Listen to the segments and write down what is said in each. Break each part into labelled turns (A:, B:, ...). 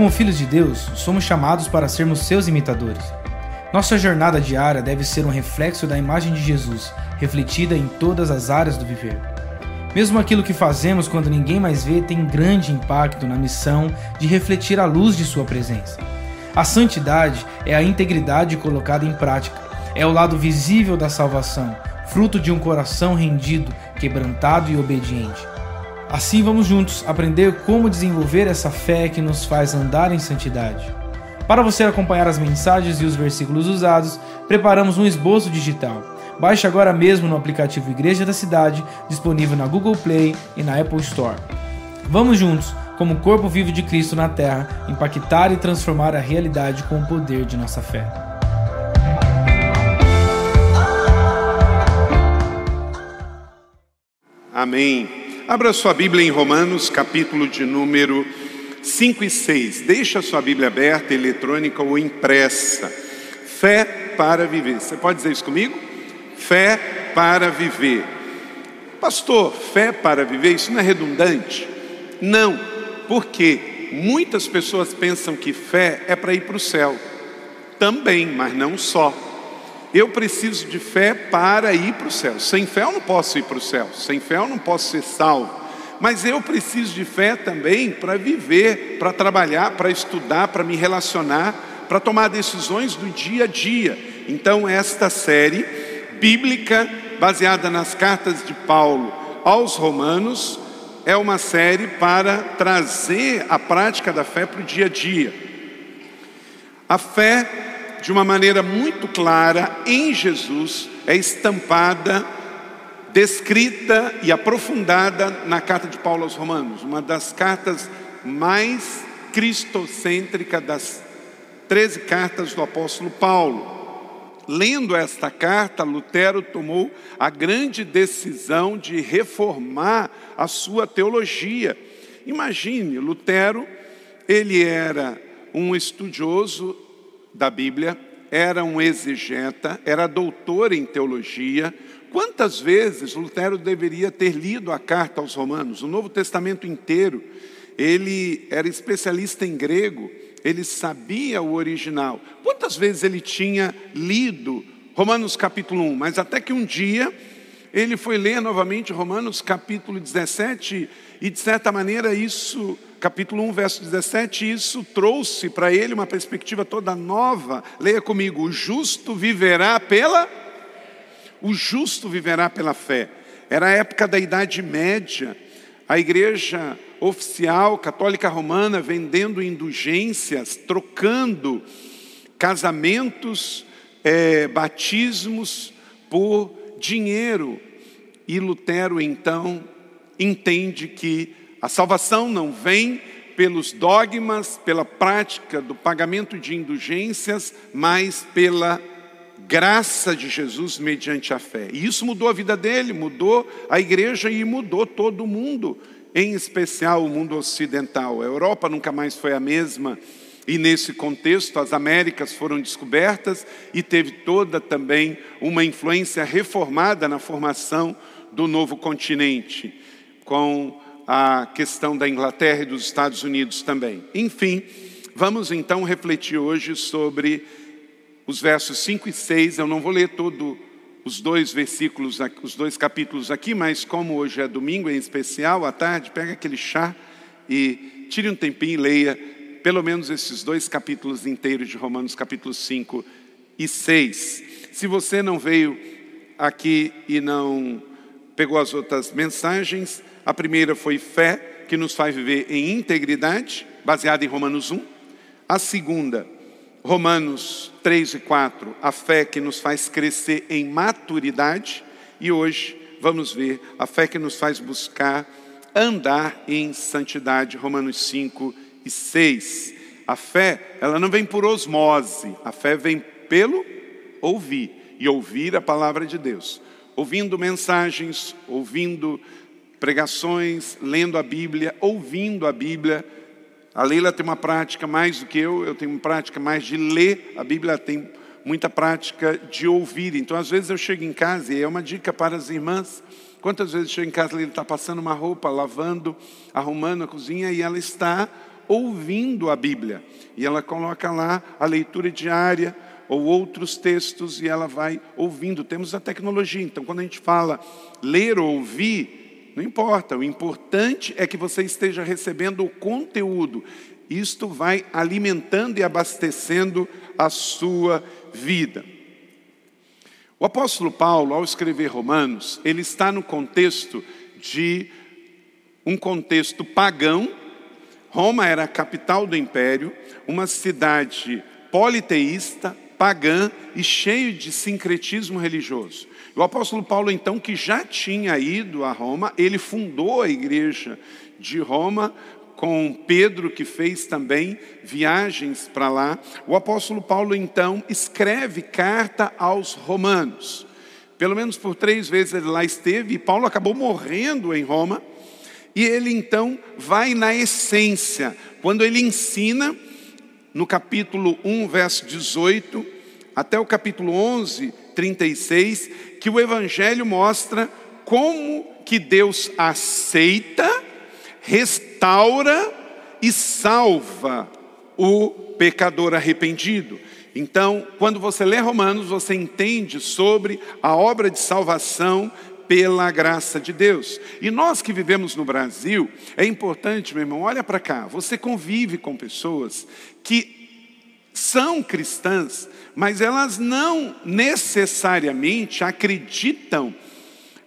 A: Como filhos de Deus, somos chamados para sermos seus imitadores. Nossa jornada diária deve ser um reflexo da imagem de Jesus, refletida em todas as áreas do viver. Mesmo aquilo que fazemos quando ninguém mais vê tem grande impacto na missão de refletir a luz de Sua presença. A santidade é a integridade colocada em prática, é o lado visível da salvação, fruto de um coração rendido, quebrantado e obediente. Assim vamos juntos aprender como desenvolver essa fé que nos faz andar em santidade. Para você acompanhar as mensagens e os versículos usados, preparamos um esboço digital Baixe agora mesmo no aplicativo Igreja da Cidade, disponível na Google Play e na Apple Store. Vamos juntos, como corpo vivo de Cristo na Terra, impactar e transformar a realidade com o poder de nossa fé.
B: Amém. Abra sua Bíblia em Romanos, capítulo de número 5 e 6. Deixa a sua Bíblia aberta, eletrônica ou impressa. Fé para viver. Você pode dizer isso comigo? Fé para viver. Pastor, fé para viver, isso não é redundante? Não, porque muitas pessoas pensam que fé é para ir para o céu. Também, mas não só. Eu preciso de fé para ir para o céu. Sem fé eu não posso ir para o céu. Sem fé eu não posso ser salvo. Mas eu preciso de fé também para viver, para trabalhar, para estudar, para me relacionar, para tomar decisões do dia a dia. Então, esta série bíblica baseada nas cartas de Paulo aos Romanos é uma série para trazer a prática da fé para o dia a dia. A fé, de uma maneira muito clara, em Jesus, é estampada, descrita e aprofundada na carta de Paulo aos Romanos, uma das cartas mais cristocêntricas das 13 cartas do apóstolo Paulo. Lendo esta carta, Lutero tomou a grande decisão de reformar a sua teologia. Imagine, Lutero, ele era um estudioso da Bíblia, era um exegeta, era doutor em teologia. Quantas vezes Lutero deveria ter lido a carta aos Romanos, o Novo Testamento inteiro? Ele era especialista em grego, ele sabia o original. Quantas vezes ele tinha lido Romanos capítulo 1? Mas até que um dia ele foi ler novamente Romanos capítulo 17 e de certa maneira isso, capítulo 1, verso 17, isso trouxe para ele uma perspectiva toda nova. Leia comigo: o justo viverá pela o justo viverá pela fé. Era a época da Idade Média. A igreja oficial católica romana vendendo indulgências, trocando casamentos, é, batismos por dinheiro. E Lutero então entende que a salvação não vem pelos dogmas, pela prática do pagamento de indulgências, mas pela graça de Jesus mediante a fé. E isso mudou a vida dele, mudou a igreja e mudou todo o mundo em especial o mundo ocidental. A Europa nunca mais foi a mesma, e nesse contexto as Américas foram descobertas e teve toda também uma influência reformada na formação do novo continente, com a questão da Inglaterra e dos Estados Unidos também. Enfim, vamos então refletir hoje sobre os versos 5 e 6. Eu não vou ler todo os dois versículos, os dois capítulos aqui, mas como hoje é domingo em especial, à tarde, pega aquele chá e tire um tempinho e leia pelo menos esses dois capítulos inteiros de Romanos, capítulos 5 e 6. Se você não veio aqui e não pegou as outras mensagens, a primeira foi fé, que nos faz viver em integridade, baseada em Romanos 1. A segunda, Romanos 3 e 4, a fé que nos faz crescer em maturidade, e hoje vamos ver a fé que nos faz buscar andar em santidade, Romanos 5 e 6. A fé, ela não vem por osmose, a fé vem pelo ouvir, e ouvir a palavra de Deus. Ouvindo mensagens, ouvindo pregações, lendo a Bíblia, ouvindo a Bíblia, a Leila tem uma prática mais do que eu, eu tenho uma prática mais de ler, a Bíblia tem muita prática de ouvir. Então, às vezes eu chego em casa, e é uma dica para as irmãs. Quantas vezes eu chego em casa, a Leila está passando uma roupa, lavando, arrumando a cozinha, e ela está ouvindo a Bíblia. E ela coloca lá a leitura diária ou outros textos e ela vai ouvindo. Temos a tecnologia, então quando a gente fala ler ou ouvir, não importa, o importante é que você esteja recebendo o conteúdo. Isto vai alimentando e abastecendo a sua vida. O apóstolo Paulo, ao escrever Romanos, ele está no contexto de um contexto pagão. Roma era a capital do império, uma cidade politeísta, pagã e cheio de sincretismo religioso. O apóstolo Paulo, então, que já tinha ido a Roma, ele fundou a igreja de Roma com Pedro, que fez também viagens para lá. O apóstolo Paulo, então, escreve carta aos romanos. Pelo menos por três vezes ele lá esteve, e Paulo acabou morrendo em Roma. E ele então vai na essência, quando ele ensina, no capítulo 1, verso 18, até o capítulo 11, 36, que o Evangelho mostra como que Deus aceita restaura e salva o pecador arrependido. Então, quando você lê Romanos, você entende sobre a obra de salvação pela graça de Deus. E nós que vivemos no Brasil, é importante, meu irmão, olha para cá, você convive com pessoas que são cristãs, mas elas não necessariamente acreditam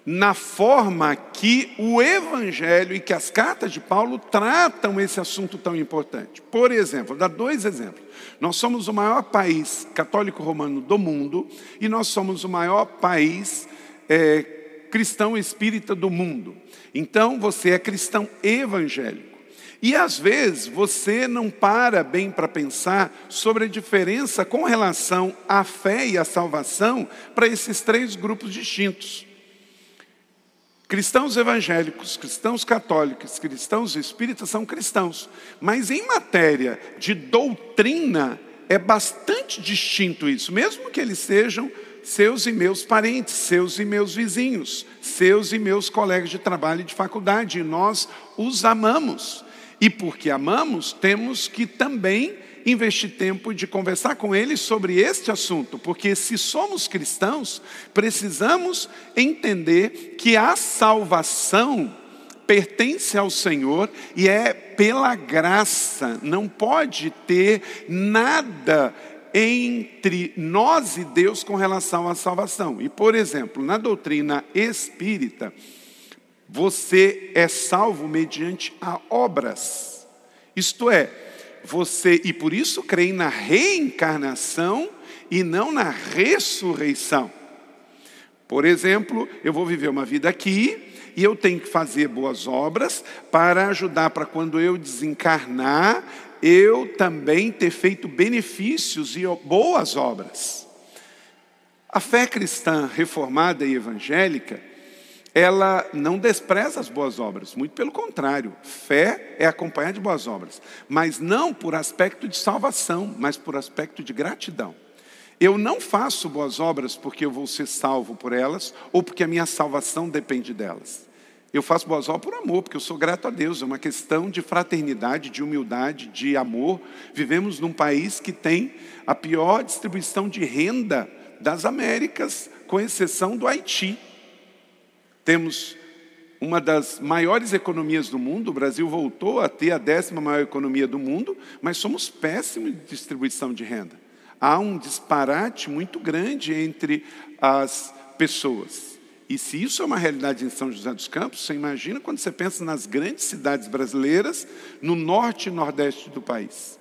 B: na forma que o Evangelho e que as cartas de Paulo tratam esse assunto tão importante. Por exemplo, vou dar dois exemplos. Nós somos o maior país católico romano do mundo e nós somos o maior país é, cristão espírita do mundo. Então, você é cristão evangélico. E às vezes você não para bem para pensar sobre a diferença com relação à fé e à salvação para esses três grupos distintos. Cristãos evangélicos, cristãos católicos, cristãos espíritas são cristãos, mas em matéria de doutrina é bastante distinto isso, mesmo que eles sejam seus e meus parentes, seus e meus vizinhos, seus e meus colegas de trabalho e de faculdade, e nós os amamos. E porque amamos, temos que também investir tempo de conversar com eles sobre este assunto, porque se somos cristãos, precisamos entender que a salvação pertence ao Senhor e é pela graça, não pode ter nada entre nós e Deus com relação à salvação. E, por exemplo, na doutrina espírita, você é salvo mediante a obras. Isto é, você, e por isso creem na reencarnação e não na ressurreição. Por exemplo, eu vou viver uma vida aqui e eu tenho que fazer boas obras para ajudar para quando eu desencarnar, eu também ter feito benefícios e boas obras. A fé cristã reformada e evangélica ela não despreza as boas obras, muito pelo contrário, fé é acompanhada de boas obras, mas não por aspecto de salvação, mas por aspecto de gratidão. Eu não faço boas obras porque eu vou ser salvo por elas ou porque a minha salvação depende delas. Eu faço boas obras por amor, porque eu sou grato a Deus. É uma questão de fraternidade, de humildade, de amor. Vivemos num país que tem a pior distribuição de renda das Américas, com exceção do Haiti. Temos uma das maiores economias do mundo, o Brasil voltou a ter a décima maior economia do mundo, mas somos péssimos de distribuição de renda. Há um disparate muito grande entre as pessoas. E se isso é uma realidade em São José dos Campos, você imagina quando você pensa nas grandes cidades brasileiras, no norte e nordeste do país.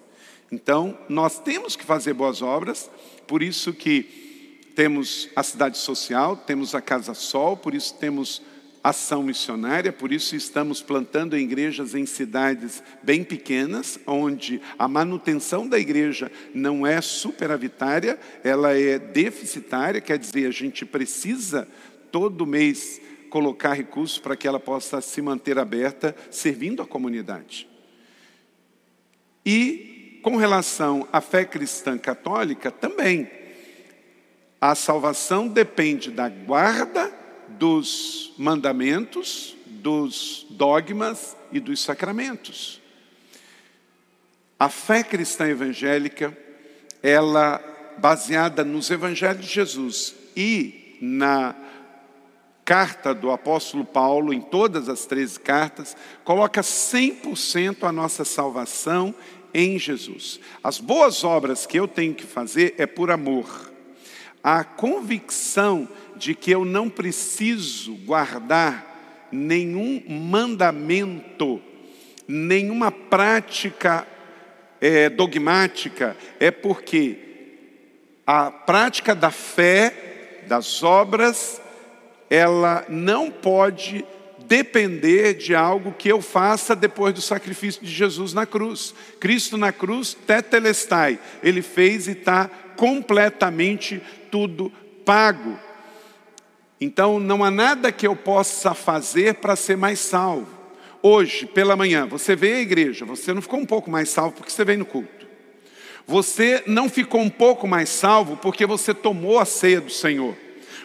B: Então, nós temos que fazer boas obras, por isso que temos a cidade social, temos a Casa Sol, por isso temos ação missionária, por isso estamos plantando igrejas em cidades bem pequenas, onde a manutenção da igreja não é superavitária, ela é deficitária, quer dizer, a gente precisa todo mês colocar recursos para que ela possa se manter aberta, servindo a comunidade. E com relação à fé cristã católica, também a salvação depende da guarda dos mandamentos, dos dogmas e dos sacramentos. A fé cristã evangélica, ela baseada nos evangelhos de Jesus e na carta do apóstolo Paulo, em todas as 13 cartas, coloca 100% a nossa salvação em Jesus. As boas obras que eu tenho que fazer é por amor. A convicção de que eu não preciso guardar nenhum mandamento, nenhuma prática é, dogmática, é porque a prática da fé, das obras, ela não pode depender de algo que eu faça depois do sacrifício de Jesus na cruz. Cristo na cruz, tetelestai, ele fez e está completamente tudo pago. Então não há nada que eu possa fazer para ser mais salvo. Hoje, pela manhã, você veio à igreja, você não ficou um pouco mais salvo porque você veio no culto. Você não ficou um pouco mais salvo porque você tomou a ceia do Senhor.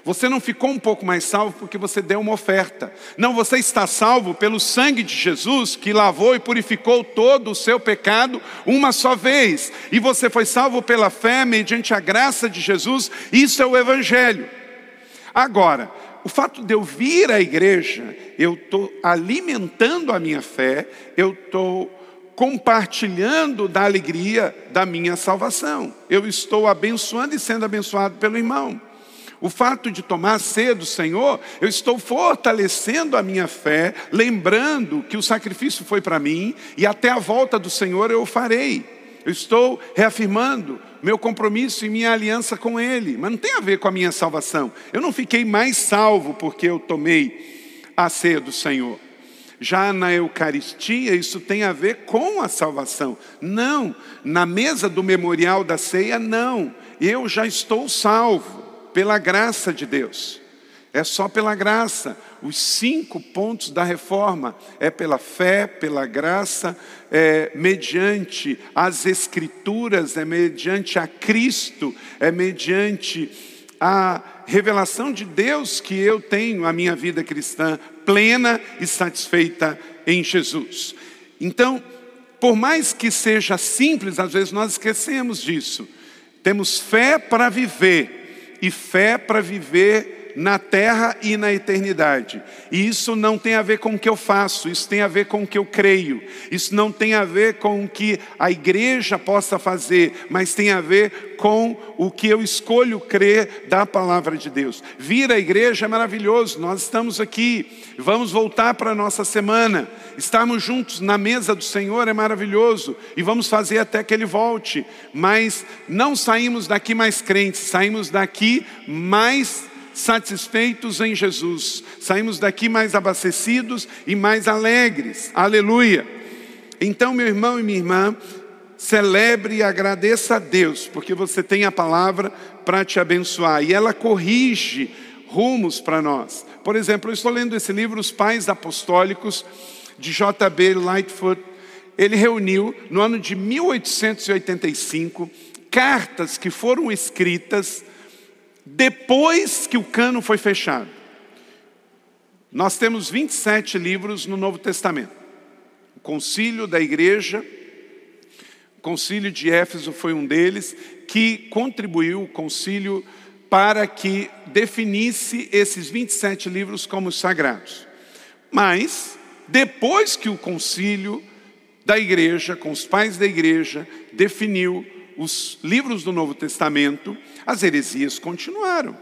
B: Você não ficou um pouco mais salvo porque você deu uma oferta. Não, você está salvo pelo sangue de Jesus que lavou e purificou todo o seu pecado uma só vez. E você foi salvo pela fé, mediante a graça de Jesus. Isso é o Evangelho. Agora, o fato de eu vir à igreja, eu estou alimentando a minha fé, eu estou compartilhando da alegria da minha salvação. Eu estou abençoando e sendo abençoado pelo irmão. O fato de tomar ceia do Senhor, eu estou fortalecendo a minha fé, lembrando que o sacrifício foi para mim e até a volta do Senhor eu o farei. Eu estou reafirmando meu compromisso e minha aliança com Ele, mas não tem a ver com a minha salvação. Eu não fiquei mais salvo porque eu tomei a ceia do Senhor. Já na Eucaristia, isso tem a ver com a salvação. Não, na mesa do memorial da ceia, não. Eu já estou salvo pela graça de Deus. É só pela graça. Os cinco pontos da reforma é pela fé, pela graça, é mediante as Escrituras, é mediante a Cristo, é mediante a revelação de Deus que eu tenho a minha vida cristã plena e satisfeita em Jesus. Então, por mais que seja simples, às vezes nós esquecemos disso. Temos fé para viver e fé para viver na terra e na eternidade. E isso não tem a ver com o que eu faço, isso tem a ver com o que eu creio. Isso não tem a ver com o que a igreja possa fazer, mas tem a ver com o que eu escolho crer da palavra de Deus. Vir à igreja é maravilhoso, nós estamos aqui, vamos voltar para a nossa semana. Estarmos juntos na mesa do Senhor é maravilhoso e vamos fazer até que Ele volte, mas não saímos daqui mais crentes, saímos daqui mais satisfeitos em Jesus. Saímos daqui mais abastecidos e mais alegres. Aleluia. Então, meu irmão e minha irmã, celebre e agradeça a Deus, porque você tem a palavra para te abençoar e ela corrige rumos para nós. Por exemplo, eu estou lendo esse livro, Os Pais Apostólicos, de J.B. Lightfoot. Ele reuniu, no ano de 1885, cartas que foram escritas depois que o cano foi fechado. Nós temos 27 livros no Novo Testamento. O concílio da igreja, o concílio de Éfeso foi um deles, que contribuiu o concílio para que definisse esses 27 livros como sagrados. Mas, depois que o concílio da igreja, com os pais da igreja, definiu os livros do Novo Testamento, as heresias continuaram.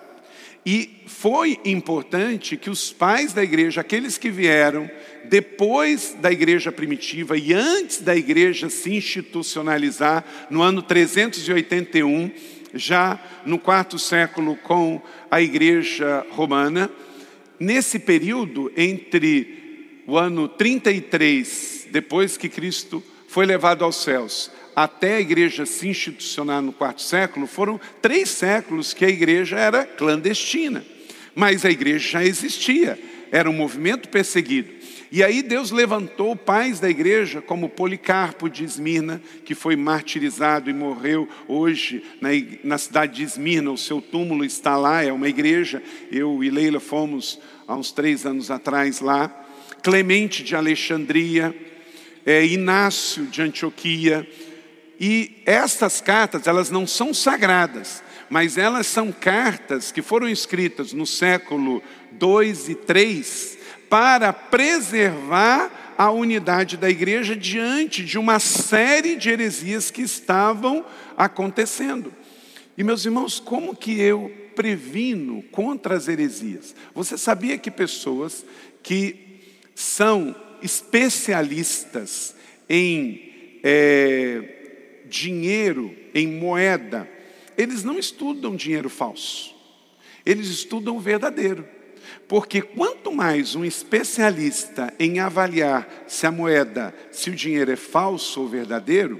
B: E foi importante que os pais da igreja, aqueles que vieram depois da igreja primitiva e antes da igreja se institucionalizar, no ano 381, já no quarto século com a igreja romana, nesse período entre o ano 33, depois que Cristo foi levado aos céus, até a igreja se institucionar no quarto século, foram três séculos que a igreja era clandestina. Mas a igreja já existia, era um movimento perseguido. E aí Deus levantou pais da igreja, como Policarpo de Esmirna, que foi martirizado e morreu hoje na, na cidade de Esmirna. O seu túmulo está lá, é uma igreja. Eu e Leila fomos há uns três anos atrás lá. Clemente de Alexandria, é, Inácio de Antioquia, E estas cartas, elas não são sagradas, mas elas são cartas que foram escritas no século 2 e 3 para preservar a unidade da igreja diante de uma série de heresias que estavam acontecendo. E meus irmãos, como que eu previno contra as heresias? Você sabia que pessoas que são especialistas em é, dinheiro, em moeda, eles não estudam dinheiro falso, eles estudam o verdadeiro. Porque quanto mais um especialista em avaliar se a moeda, se o dinheiro é falso ou verdadeiro,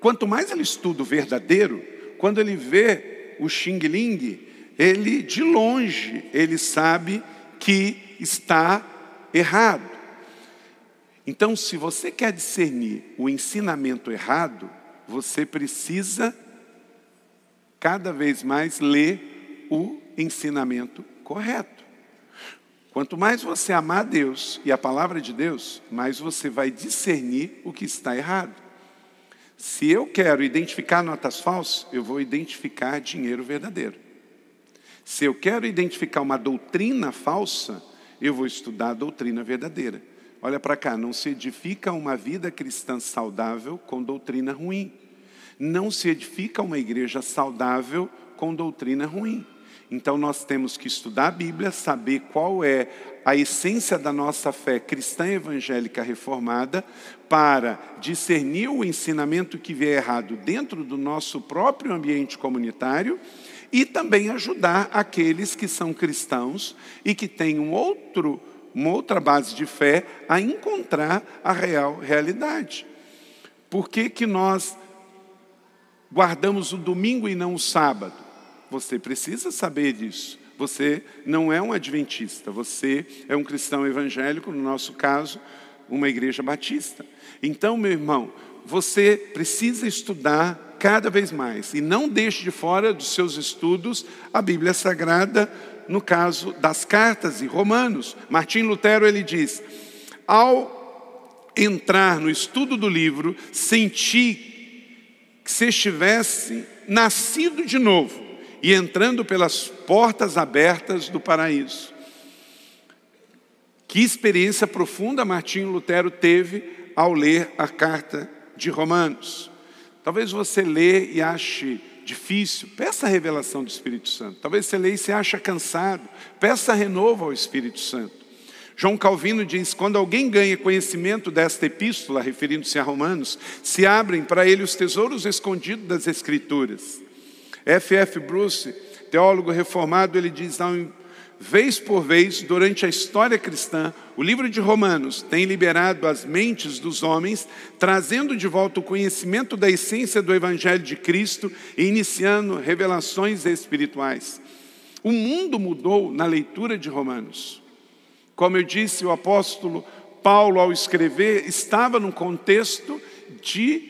B: quanto mais ele estuda o verdadeiro, quando ele vê o Xing Ling, ele de longe ele sabe que está errado. Então, se você quer discernir o ensinamento errado, você precisa cada vez mais ler o ensinamento correto. Quanto mais você amar Deus e a palavra de Deus, mais você vai discernir o que está errado. Se eu quero identificar notas falsas, eu vou identificar dinheiro verdadeiro. Se eu quero identificar uma doutrina falsa, eu vou estudar a doutrina verdadeira. Olha para cá, não se edifica uma vida cristã saudável com doutrina ruim. Não se edifica uma igreja saudável com doutrina ruim. Então nós temos que estudar a Bíblia, saber qual é a essência da nossa fé cristã evangélica reformada, para discernir o ensinamento que vier errado dentro do nosso próprio ambiente comunitário e também ajudar aqueles que são cristãos e que têm um outro, uma outra base de fé a encontrar a real realidade. Por que, que nós guardamos o domingo e não o sábado. Você precisa saber disso. Você não é um adventista, você é um cristão evangélico, no nosso caso, uma igreja batista. Então, meu irmão, você precisa estudar cada vez mais e não deixe de fora dos seus estudos a Bíblia Sagrada, no caso das cartas e Romanos. Martim Lutero ele diz: ao entrar no estudo do livro, senti que se estivesse nascido de novo e entrando pelas portas abertas do paraíso. Que experiência profunda Martinho Lutero teve ao ler a carta de Romanos. Talvez você lê e ache difícil, peça a revelação do Espírito Santo. Talvez você lê e se acha cansado, peça renovo ao Espírito Santo. João Calvino diz: quando alguém ganha conhecimento desta epístola, referindo-se a Romanos, se abrem para ele os tesouros escondidos das Escrituras. F. F. Bruce, teólogo reformado, ele diz: vez por vez, durante a história cristã, o livro de Romanos tem liberado as mentes dos homens, trazendo de volta o conhecimento da essência do Evangelho de Cristo e iniciando revelações espirituais. O mundo mudou na leitura de Romanos. Como eu disse, o apóstolo Paulo, ao escrever, estava num contexto de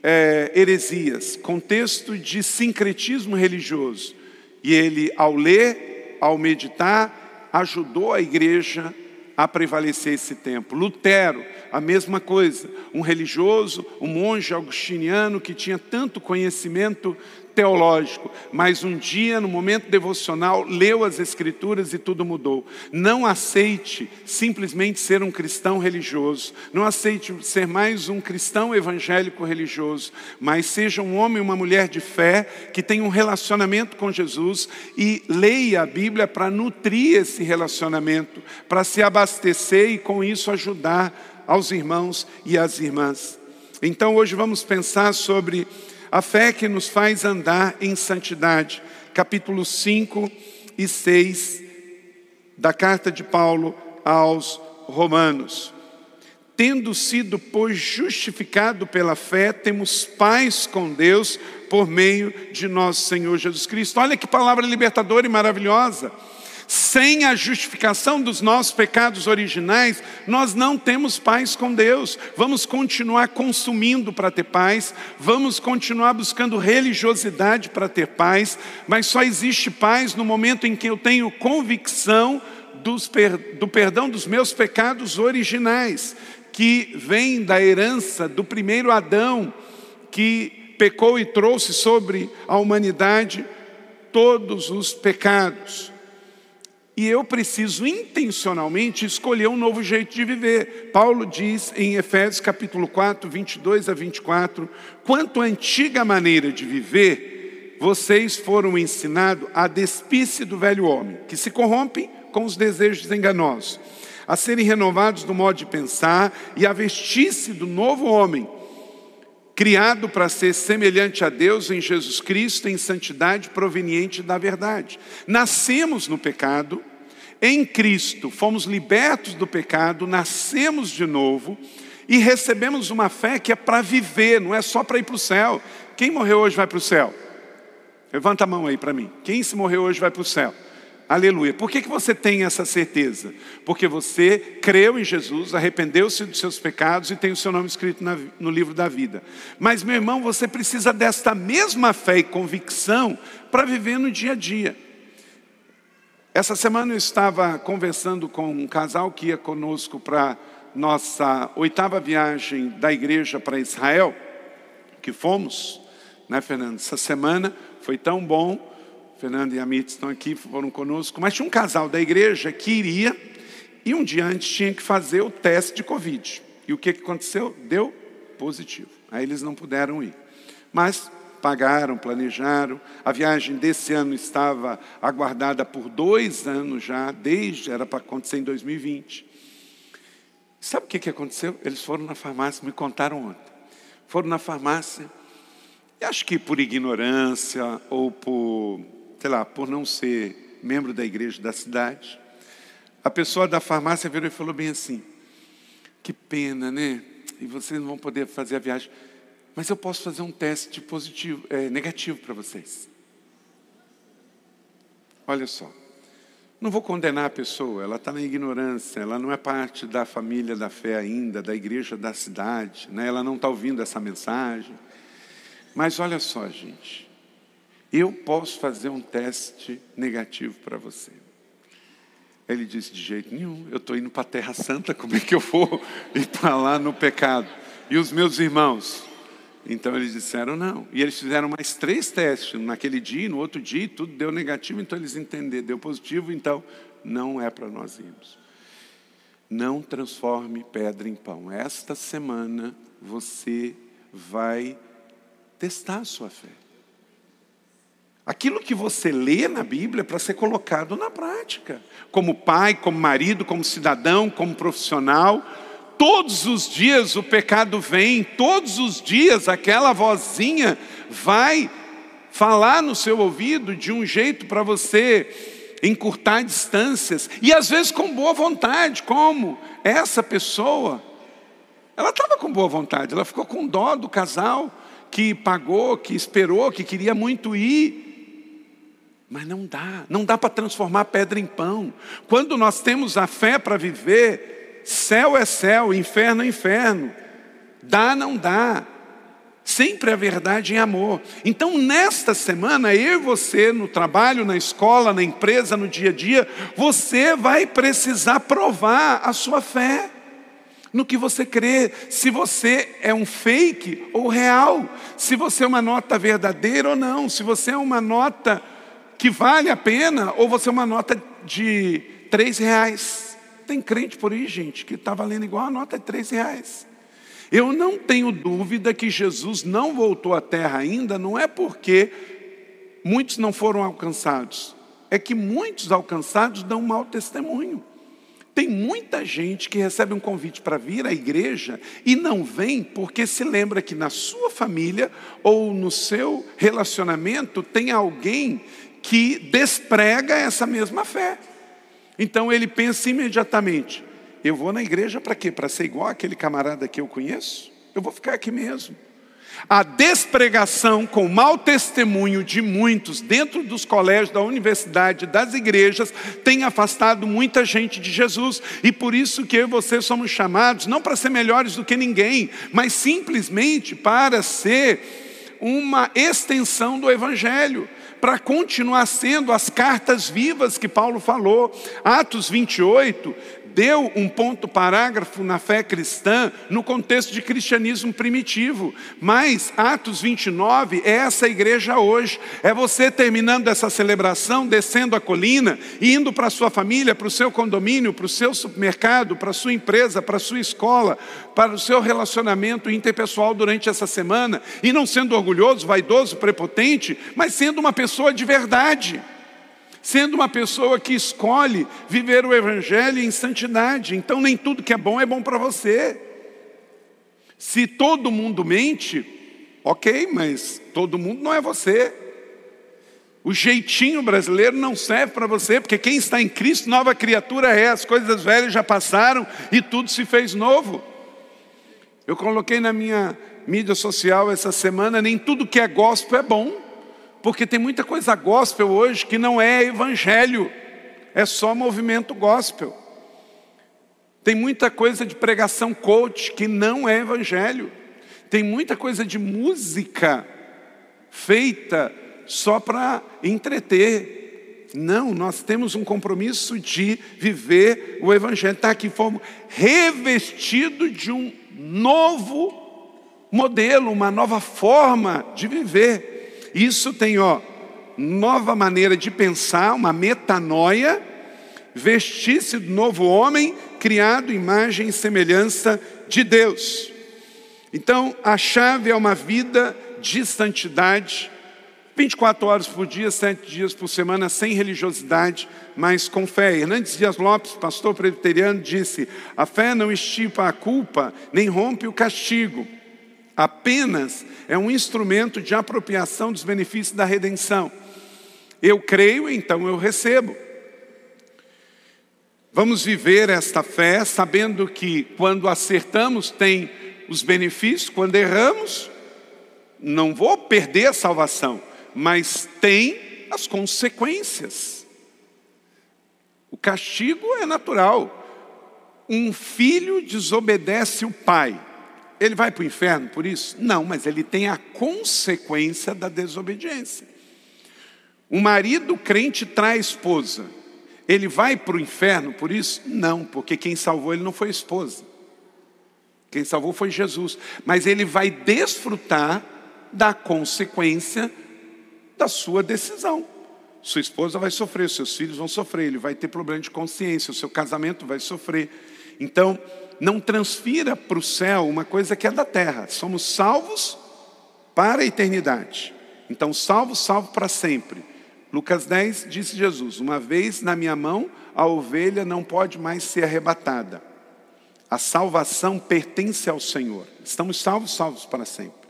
B: é, heresias, contexto de sincretismo religioso. E ele, ao ler, ao meditar, ajudou a igreja a prevalecer esse tempo. Lutero, a mesma coisa, um religioso, um monge augustiniano que tinha tanto conhecimento teológico, mas um dia, no momento devocional, leu as Escrituras e tudo mudou. Não aceite simplesmente ser um cristão religioso, não aceite ser mais um cristão evangélico religioso, mas seja um homem e uma mulher de fé que tenha um relacionamento com Jesus e leia a Bíblia para nutrir esse relacionamento, para se abastecer e com isso ajudar aos irmãos e às irmãs. Então hoje vamos pensar sobre a fé que nos faz andar em santidade. Capítulo 5 e 6 da carta de Paulo aos Romanos. Tendo sido, pois, justificado pela fé, temos paz com Deus por meio de nosso Senhor Jesus Cristo. Olha que palavra libertadora e maravilhosa. Sem a justificação dos nossos pecados originais, nós não temos paz com Deus. Vamos continuar consumindo para ter paz, vamos continuar buscando religiosidade para ter paz, mas só existe paz no momento em que eu tenho convicção do perdão dos meus pecados originais, que vem da herança do primeiro Adão que pecou e trouxe sobre a humanidade todos os pecados. E eu preciso intencionalmente escolher um novo jeito de viver. Paulo diz em Efésios capítulo 4, 22 a 24: quanto à antiga maneira de viver, vocês foram ensinados a despir-se do velho homem, que se corrompe com os desejos enganosos, a serem renovados no modo de pensar e a vestir-se do novo homem, criado para ser semelhante a Deus em Jesus Cristo, em santidade proveniente da verdade. Nascemos no pecado, em Cristo fomos libertos do pecado, nascemos de novo e recebemos uma fé que é para viver, não é só para ir para o céu. Quem morreu hoje vai para o céu? Levanta a mão aí para mim. Quem se morreu hoje vai para o céu? Aleluia. Por que, que você tem essa certeza? Porque você creu em Jesus, arrependeu-se dos seus pecados e tem o seu nome escrito na, no livro da vida. Mas, meu irmão, você precisa desta mesma fé e convicção para viver no dia a dia. Essa semana eu estava conversando com um casal que ia conosco para nossa oitava viagem da igreja para Israel, que fomos, né, Fernando? Essa semana foi tão bom. Fernando e a Amit estão aqui, foram conosco. Mas tinha um casal da igreja que iria e um dia antes tinha que fazer o teste de Covid. E o que, aconteceu? Deu positivo. Aí eles não puderam ir. Mas pagaram, planejaram. A viagem desse ano estava aguardada por dois anos já, desde, era para acontecer em 2020. Sabe o que, que aconteceu? Eles foram na farmácia, me contaram ontem. Foram na farmácia, e acho que por ignorância ou por, sei lá, por não ser membro da igreja da cidade, a pessoa da farmácia virou e falou bem assim: que pena, né? E vocês não vão poder fazer a viagem. Mas eu posso fazer um teste positivo, é, negativo para vocês. Olha só. Não vou condenar a pessoa, ela está na ignorância, ela não é parte da família da fé ainda, da igreja da cidade, né? ela não está ouvindo essa mensagem. Mas olha só, gente, eu posso fazer um teste negativo para você. Ele disse: de jeito nenhum, eu estou indo para a Terra Santa, como é que eu vou ir para lá no pecado? E os meus irmãos? Então eles disseram não. E eles fizeram mais três testes naquele dia, no outro dia, tudo deu negativo, então eles entenderam, deu positivo, então não é para nós irmos. Não transforme pedra em pão. Esta semana você vai testar a sua fé. Aquilo que você lê na Bíblia é para ser colocado na prática, como pai, como marido, como cidadão, como profissional todos os dias o pecado vem, todos os dias aquela vozinha vai falar no seu ouvido de um jeito para você encurtar distâncias, e às vezes com boa vontade, como essa pessoa, ela estava com boa vontade, ela ficou com dó do casal que pagou, que esperou, que queria muito ir, mas não dá, não dá para transformar pedra em pão. Quando nós temos a fé para viver, Céu é céu, inferno é inferno. Dá, não dá. Sempre a verdade em amor. Então, nesta semana, eu e você, no trabalho, na escola, na empresa, no dia a dia, você vai precisar provar a sua fé no que você crê, se você é um fake ou real, se você é uma nota verdadeira ou não, se você é uma nota que vale a pena ou você é uma nota de três reais. Tem crente por aí, gente, que está valendo igual a nota de três reais. Eu não tenho dúvida que Jesus não voltou à terra ainda, não é porque muitos não foram alcançados, é que muitos alcançados dão mau testemunho. Tem muita gente que recebe um convite para vir à igreja e não vem porque se lembra que na sua família ou no seu relacionamento tem alguém que desprega essa mesma fé. Então ele pensa imediatamente: eu vou na igreja para quê? Para ser igual aquele camarada que eu conheço? Eu vou ficar aqui mesmo. A despregação com mau testemunho de muitos dentro dos colégios, da universidade, das igrejas, tem afastado muita gente de Jesus. E por isso que eu e você somos chamados, não para ser melhores do que ninguém, mas simplesmente para ser uma extensão do Evangelho para continuar sendo as cartas vivas que Paulo falou. Atos 28, deu um ponto parágrafo na fé cristã no contexto de cristianismo primitivo. Mas Atos 29 é essa igreja hoje. É você terminando essa celebração, descendo a colina e indo para a sua família, para o seu condomínio, para o seu supermercado, para a sua empresa, para a sua escola, para o seu relacionamento interpessoal durante essa semana e não sendo orgulhoso, vaidoso, prepotente, mas sendo uma pessoa de verdade sendo uma pessoa que escolhe viver o Evangelho em santidade. Então, nem tudo que é bom é bom para você. Se todo mundo mente, ok, mas todo mundo não é você. O jeitinho brasileiro não serve para você, porque quem está em Cristo, nova criatura é, as coisas velhas já passaram e tudo se fez novo. Eu coloquei na minha mídia social essa semana: nem tudo que é gospel é bom. Porque tem muita coisa gospel hoje que não é evangelho, é só movimento gospel. Tem muita coisa de pregação coach que não é evangelho. Tem muita coisa de música feita só para entreter. Não, nós temos um compromisso de viver o Evangelho. Está aqui, fomos revestido de um novo modelo, uma nova forma de viver. Isso tem, ó, nova maneira de pensar, uma metanoia, vestir-se do novo homem, criado imagem e semelhança de Deus. Então, a chave é uma vida de santidade, 24 horas por dia, 7 dias por semana, sem religiosidade, mas com fé. Hernandes Dias Lopes, pastor presbiteriano, disse: a fé não estipa a culpa, nem rompe o castigo apenas é um instrumento de apropriação dos benefícios da redenção. Eu creio, então eu recebo. Vamos viver esta fé sabendo que quando acertamos tem os benefícios, quando erramos, não vou perder a salvação, mas tem as consequências. O castigo é natural. Um filho desobedece o pai ele vai para o inferno por isso? Não, mas ele tem a consequência da desobediência. Um marido crente trai a esposa. Ele vai para o inferno por isso? Não, porque quem salvou ele não foi a esposa. Quem salvou foi Jesus. Mas ele vai desfrutar da consequência da sua decisão. Sua esposa vai sofrer, seus filhos vão sofrer, ele vai ter problema de consciência, o seu casamento vai sofrer. Então, não transfira para o céu uma coisa que é da terra. Somos salvos para a eternidade. Então, salvo, salvo para sempre. Lucas 10 disse Jesus: Uma vez na minha mão, a ovelha não pode mais ser arrebatada. A salvação pertence ao Senhor. Estamos salvos, salvos para sempre.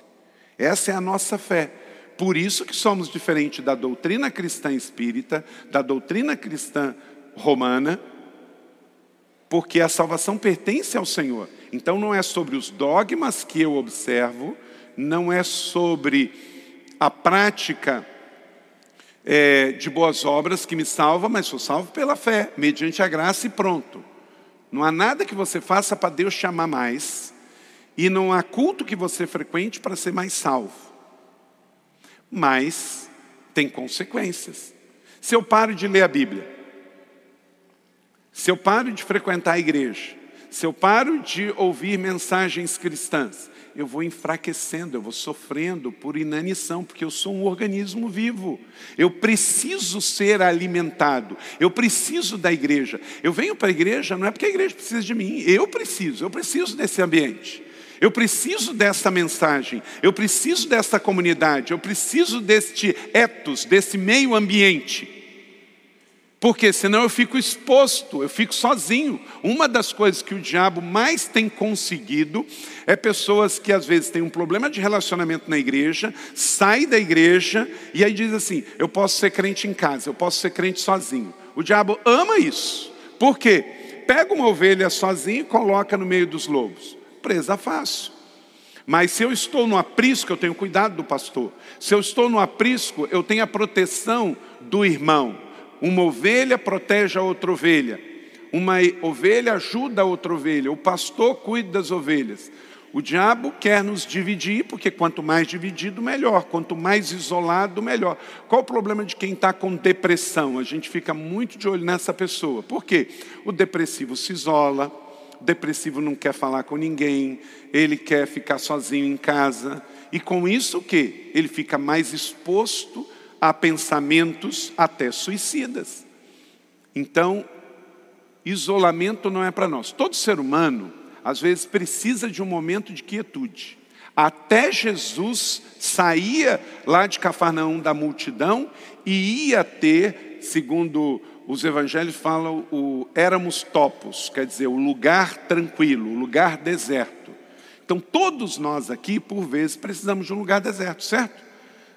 B: Essa é a nossa fé. Por isso que somos diferentes da doutrina cristã espírita, da doutrina cristã romana, porque a salvação pertence ao Senhor. Então não é sobre os dogmas que eu observo, não é sobre a prática é, de boas obras que me salva, mas sou salvo pela fé, mediante a graça e pronto. Não há nada que você faça para Deus chamar mais, e não há culto que você frequente para ser mais salvo. Mas tem consequências. Se eu paro de ler a Bíblia, se eu paro de frequentar a igreja, se eu paro de ouvir mensagens cristãs, eu vou enfraquecendo, eu vou sofrendo por inanição, porque eu sou um organismo vivo. Eu preciso ser alimentado, eu preciso da igreja. Eu venho para a igreja não é porque a igreja precisa de mim, eu preciso, eu preciso desse ambiente. Eu preciso dessa mensagem, eu preciso dessa comunidade, eu preciso deste etos, desse meio ambiente. Porque senão eu fico exposto, eu fico sozinho. Uma das coisas que o diabo mais tem conseguido é pessoas que às vezes têm um problema de relacionamento na igreja, sai da igreja e aí diz assim: eu posso ser crente em casa, eu posso ser crente sozinho. O diabo ama isso. Por quê? Pega uma ovelha sozinho e coloca no meio dos lobos. Presa fácil. Mas se eu estou no aprisco, eu tenho cuidado do pastor. Se eu estou no aprisco, eu tenho a proteção do irmão. Uma ovelha protege a outra ovelha. Uma ovelha ajuda a outra ovelha. O pastor cuida das ovelhas. O diabo quer nos dividir, porque quanto mais dividido, melhor. Quanto mais isolado, melhor. Qual o problema de quem está com depressão? A gente fica muito de olho nessa pessoa. Por quê? O depressivo se isola, o depressivo não quer falar com ninguém, ele quer ficar sozinho em casa. E com isso o quê? Ele fica mais exposto a pensamentos até suicidas. Então, isolamento não é para nós. Todo ser humano às vezes precisa de um momento de quietude. Até Jesus saía lá de Cafarnaum da multidão e ia ter, segundo os evangelhos falam, o éramos topos, quer dizer, o lugar tranquilo, o lugar deserto. Então todos nós aqui, por vezes, precisamos de um lugar deserto, certo?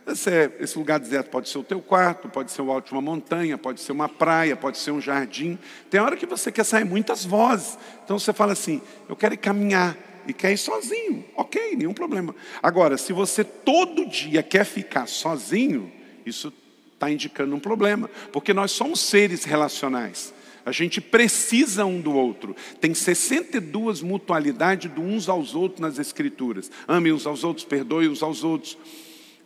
B: Esse lugar deserto pode ser o teu quarto, pode ser o alto de uma montanha, pode ser uma praia, pode ser um jardim. Tem hora que você quer sair muitas vozes. Então você fala assim: eu quero ir caminhar e quer ir sozinho. Ok, nenhum problema. Agora, se você todo dia quer ficar sozinho, isso está indicando um problema, porque nós somos seres relacionais. A gente precisa um do outro. Tem 62 mutualidades de uns aos outros nas Escrituras. Ame uns aos outros, perdoe uns aos outros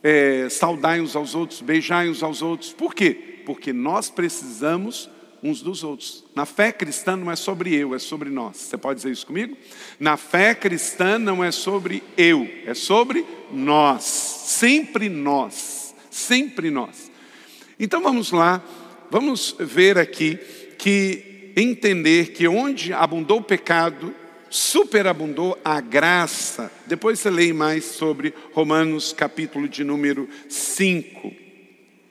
B: é, saudai uns aos outros, beijai uns aos outros. Por quê? Porque nós precisamos uns dos outros. Na fé cristã não é sobre eu, é sobre nós. Você pode dizer isso comigo? Na fé cristã não é sobre eu, é sobre nós. Sempre nós. Sempre nós. Então vamos lá, vamos ver aqui que entender que onde abundou o pecado, superabundou a graça. Depois você lê mais sobre Romanos, capítulo de número 5.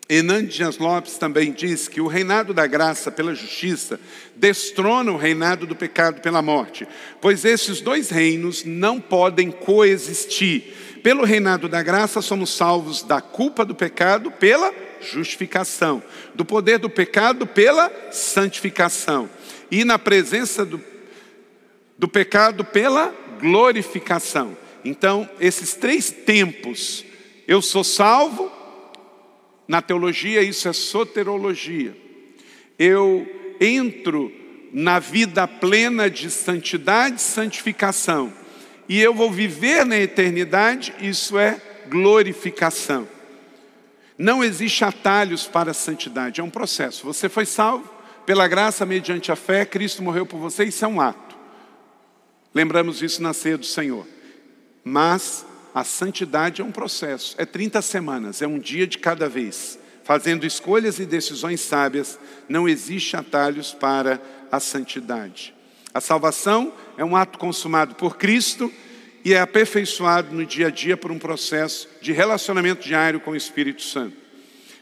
B: Hernandes Dias Lopes também diz que o reinado da graça pela justiça destrona o reinado do pecado pela morte, pois esses dois reinos não podem coexistir. Pelo reinado da graça somos salvos da culpa do pecado pela justificação, do poder do pecado pela santificação. E na presença do do pecado pela glorificação. Então, esses três tempos, eu sou salvo, na teologia isso é soterologia. Eu entro na vida plena de santidade santificação, e eu vou viver na eternidade, isso é glorificação. Não existe atalhos para a santidade, é um processo. Você foi salvo pela graça mediante a fé, Cristo morreu por você, isso é um ato. Lembramos isso na ceia do Senhor. Mas a santidade é um processo, é 30 semanas, é um dia de cada vez. Fazendo escolhas e decisões sábias, não existe atalhos para a santidade. A salvação é um ato consumado por Cristo e é aperfeiçoado no dia a dia por um processo de relacionamento diário com o Espírito Santo.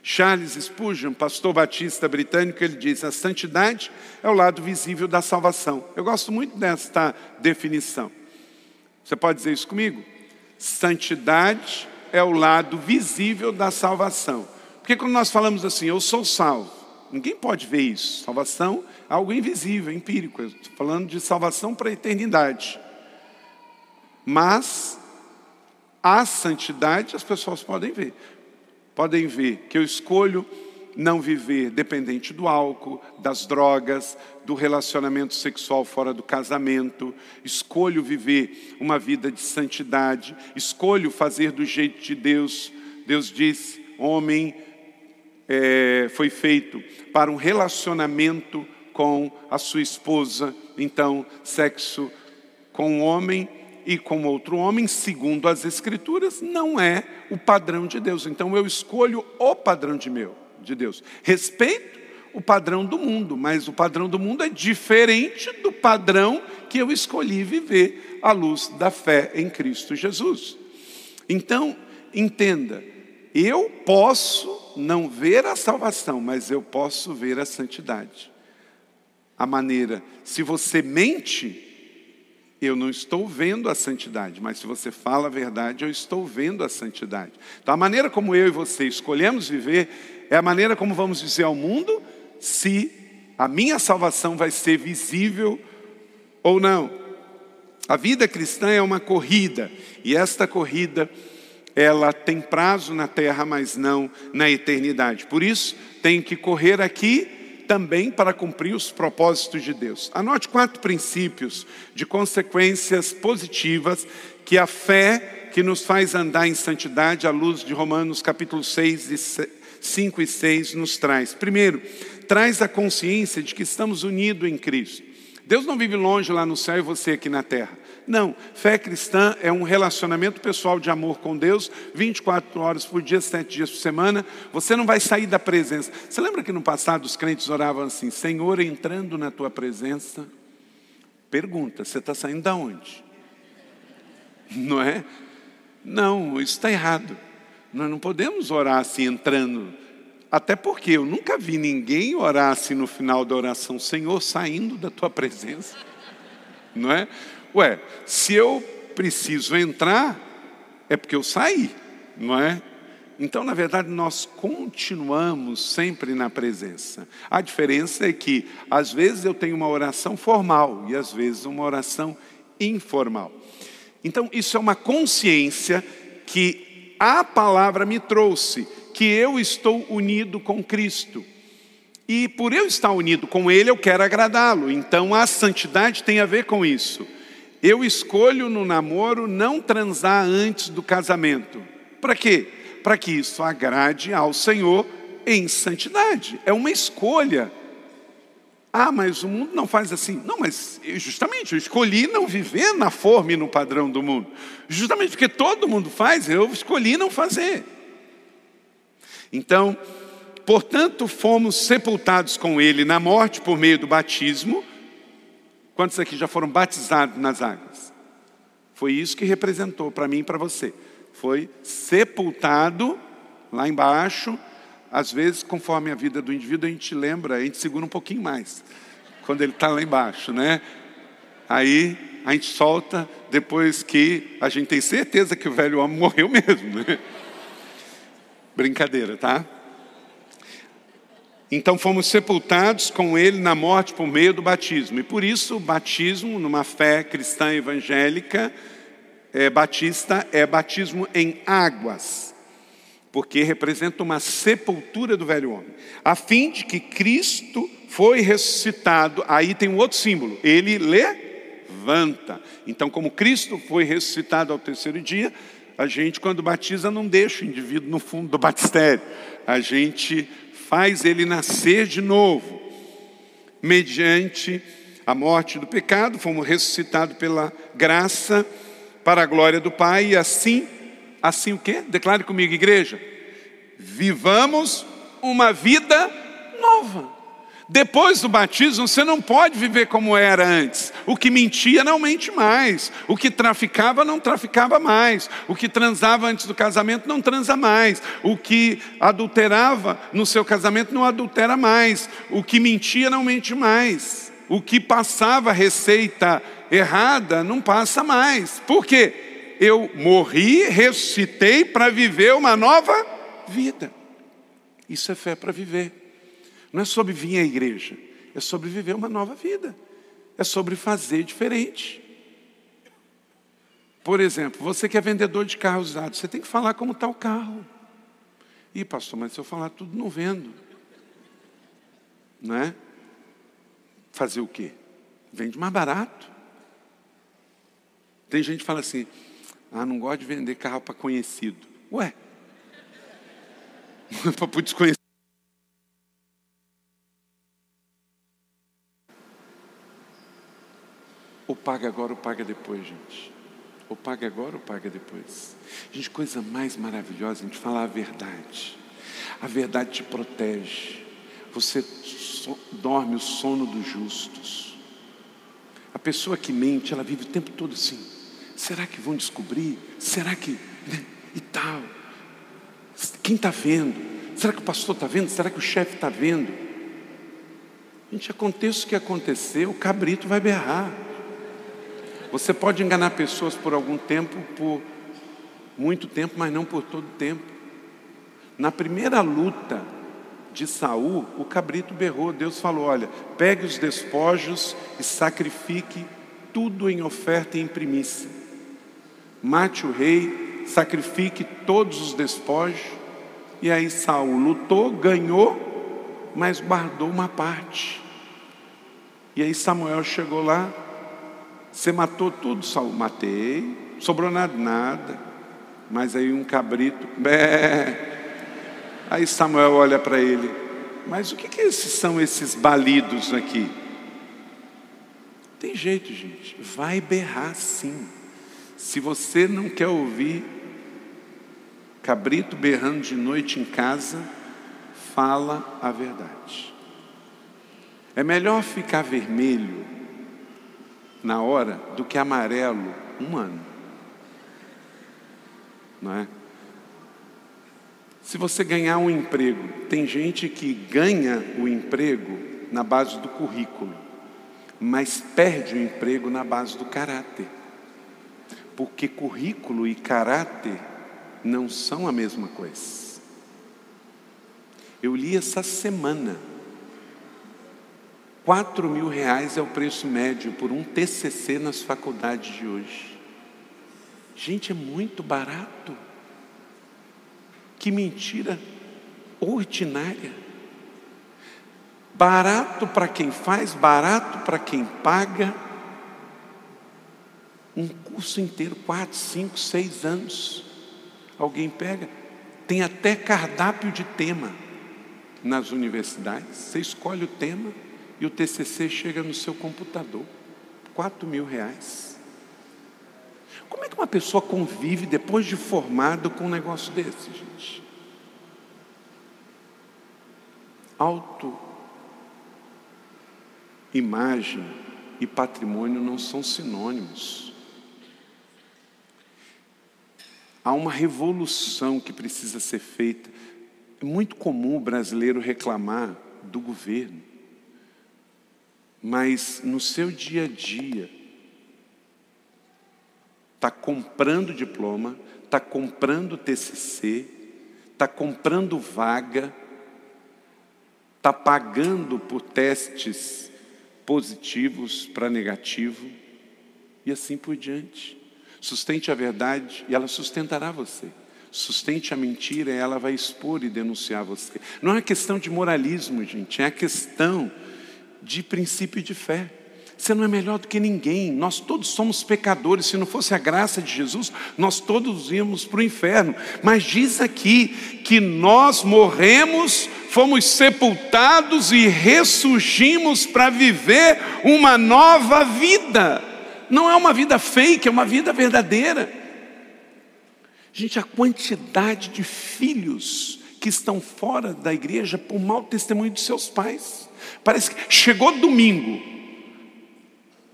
B: Charles Spurgeon, pastor batista britânico, ele diz: a santidade é o lado visível da salvação. Eu gosto muito desta definição. Você pode dizer isso comigo? Santidade é o lado visível da salvação. Porque quando nós falamos assim, eu sou salvo, ninguém pode ver isso. Salvação é algo invisível, empírico. Eu estou falando de salvação para a eternidade. Mas a santidade as pessoas podem ver podem ver que eu escolho não viver dependente do álcool, das drogas, do relacionamento sexual fora do casamento, escolho viver uma vida de santidade, escolho fazer do jeito de Deus. Deus disse: homem é, foi feito para um relacionamento com a sua esposa, então, sexo com o homem e com outro homem, segundo as Escrituras, não é o padrão de Deus. Então eu escolho o padrão de meu, de Deus. Respeito o padrão do mundo, mas o padrão do mundo é diferente do padrão que eu escolhi viver à luz da fé em Cristo Jesus. Então, entenda, eu posso não ver a salvação, mas eu posso ver a santidade. A maneira, se você mente, eu não estou vendo a santidade, mas se você fala a verdade, eu estou vendo a santidade. Então, a maneira como eu e você escolhemos viver é a maneira como vamos dizer ao mundo se a minha salvação vai ser visível ou não. A vida cristã é uma corrida, e esta corrida ela tem prazo na terra, mas não na eternidade. Por isso, tem que correr aqui também para cumprir os propósitos de Deus. Anote quatro princípios de consequências positivas que a fé que nos faz andar em santidade à luz de Romanos capítulo 6 e 5 e 6 nos traz. Primeiro, traz a consciência de que estamos unidos em Cristo. Deus não vive longe lá no céu e você aqui na terra. Não, fé cristã é um relacionamento pessoal de amor com Deus, 24 horas por dia, 7 dias por semana. Você não vai sair da presença. Você lembra que no passado os crentes oravam assim: Senhor, entrando na tua presença. Pergunta: você está saindo da onde? Não é? Não, isso está errado. Nós não podemos orar assim, entrando. Até porque eu nunca vi ninguém orar assim no final da oração: Senhor, saindo da tua presença. Não é? Ué, se eu preciso entrar, é porque eu saí, não é? Então, na verdade, nós continuamos sempre na presença. A diferença é que, às vezes, eu tenho uma oração formal e, às vezes, uma oração informal. Então, isso é uma consciência que a palavra me trouxe, que eu estou unido com Cristo. E por eu estar unido com Ele, eu quero agradá-lo. Então, a santidade tem a ver com isso. Eu escolho no namoro não transar antes do casamento. Para quê? Para que isso agrade ao Senhor em santidade. É uma escolha. Ah, mas o mundo não faz assim. Não, mas justamente eu escolhi não viver na forma e no padrão do mundo. Justamente porque todo mundo faz, eu escolhi não fazer. Então, portanto, fomos sepultados com ele na morte por meio do batismo Quantos aqui já foram batizados nas águas? Foi isso que representou para mim e para você. Foi sepultado lá embaixo. Às vezes, conforme a vida do indivíduo, a gente lembra, a gente segura um pouquinho mais. Quando ele está lá embaixo, né? Aí a gente solta depois que a gente tem certeza que o velho homem morreu mesmo. Né? Brincadeira, tá? Então fomos sepultados com ele na morte por meio do batismo. E por isso o batismo, numa fé cristã evangélica, é, batista, é batismo em águas, porque representa uma sepultura do velho homem, a fim de que Cristo foi ressuscitado. Aí tem um outro símbolo, ele levanta. Então, como Cristo foi ressuscitado ao terceiro dia, a gente, quando batiza, não deixa o indivíduo no fundo do batistério. A gente faz ele nascer de novo. Mediante a morte do pecado, fomos ressuscitados pela graça para a glória do Pai e assim, assim o quê? Declare comigo, igreja. Vivamos uma vida nova. Depois do batismo, você não pode viver como era antes. O que mentia não mente mais. O que traficava não traficava mais. O que transava antes do casamento não transa mais. O que adulterava no seu casamento não adultera mais. O que mentia não mente mais. O que passava receita errada não passa mais. Por quê? Eu morri, ressuscitei para viver uma nova vida. Isso é fé para viver. Não é sobre vir à igreja, é sobre viver uma nova vida. É sobre fazer diferente. Por exemplo, você que é vendedor de carros usados, você tem que falar como está o carro. Ih, pastor, mas se eu falar tudo, não vendo. Não é? Fazer o quê? Vende mais barato. Tem gente que fala assim: ah, não gosto de vender carro para conhecido. Ué, para desconhecido. Ou paga agora ou paga depois, gente. Ou paga agora ou paga depois. Gente, coisa mais maravilhosa a gente falar a verdade. A verdade te protege. Você so, dorme o sono dos justos. A pessoa que mente, ela vive o tempo todo assim. Será que vão descobrir? Será que. Né? E tal. Quem está vendo? Será que o pastor está vendo? Será que o chefe está vendo? Gente, aconteça o que acontecer, o cabrito vai berrar. Você pode enganar pessoas por algum tempo, por muito tempo, mas não por todo tempo. Na primeira luta de Saul, o cabrito berrou, Deus falou: olha, pegue os despojos e sacrifique tudo em oferta e em primícia. Mate o rei, sacrifique todos os despojos. E aí Saul lutou, ganhou, mas guardou uma parte. E aí Samuel chegou lá, você matou tudo, Saul? Matei, sobrou nada, nada. Mas aí um cabrito, bé. Aí Samuel olha para ele, mas o que, que esses são esses balidos aqui? Tem jeito, gente, vai berrar sim. Se você não quer ouvir cabrito berrando de noite em casa, fala a verdade. É melhor ficar vermelho na hora do que amarelo um ano. Não é? Se você ganhar um emprego, tem gente que ganha o emprego na base do currículo, mas perde o emprego na base do caráter. Porque currículo e caráter não são a mesma coisa. Eu li essa semana 4 mil reais é o preço médio por um TCC nas faculdades de hoje. Gente, é muito barato. Que mentira ordinária. Barato para quem faz, barato para quem paga. Um curso inteiro, quatro, cinco, seis anos. Alguém pega, tem até cardápio de tema nas universidades. Você escolhe o tema e o TCC chega no seu computador. Quatro mil reais. Como é que uma pessoa convive depois de formado com um negócio desse, gente? Auto, imagem e patrimônio não são sinônimos. Há uma revolução que precisa ser feita. É muito comum o brasileiro reclamar do governo mas no seu dia a dia, está comprando diploma, está comprando TCC, está comprando vaga, está pagando por testes positivos para negativo, e assim por diante. Sustente a verdade e ela sustentará você. Sustente a mentira e ela vai expor e denunciar você. Não é questão de moralismo, gente, é questão de princípio de fé. Você não é melhor do que ninguém, nós todos somos pecadores. Se não fosse a graça de Jesus, nós todos íamos para o inferno. Mas diz aqui que nós morremos, fomos sepultados e ressurgimos para viver uma nova vida. Não é uma vida fake, é uma vida verdadeira. Gente, a quantidade de filhos que estão fora da igreja por mau testemunho de seus pais. Parece que chegou domingo,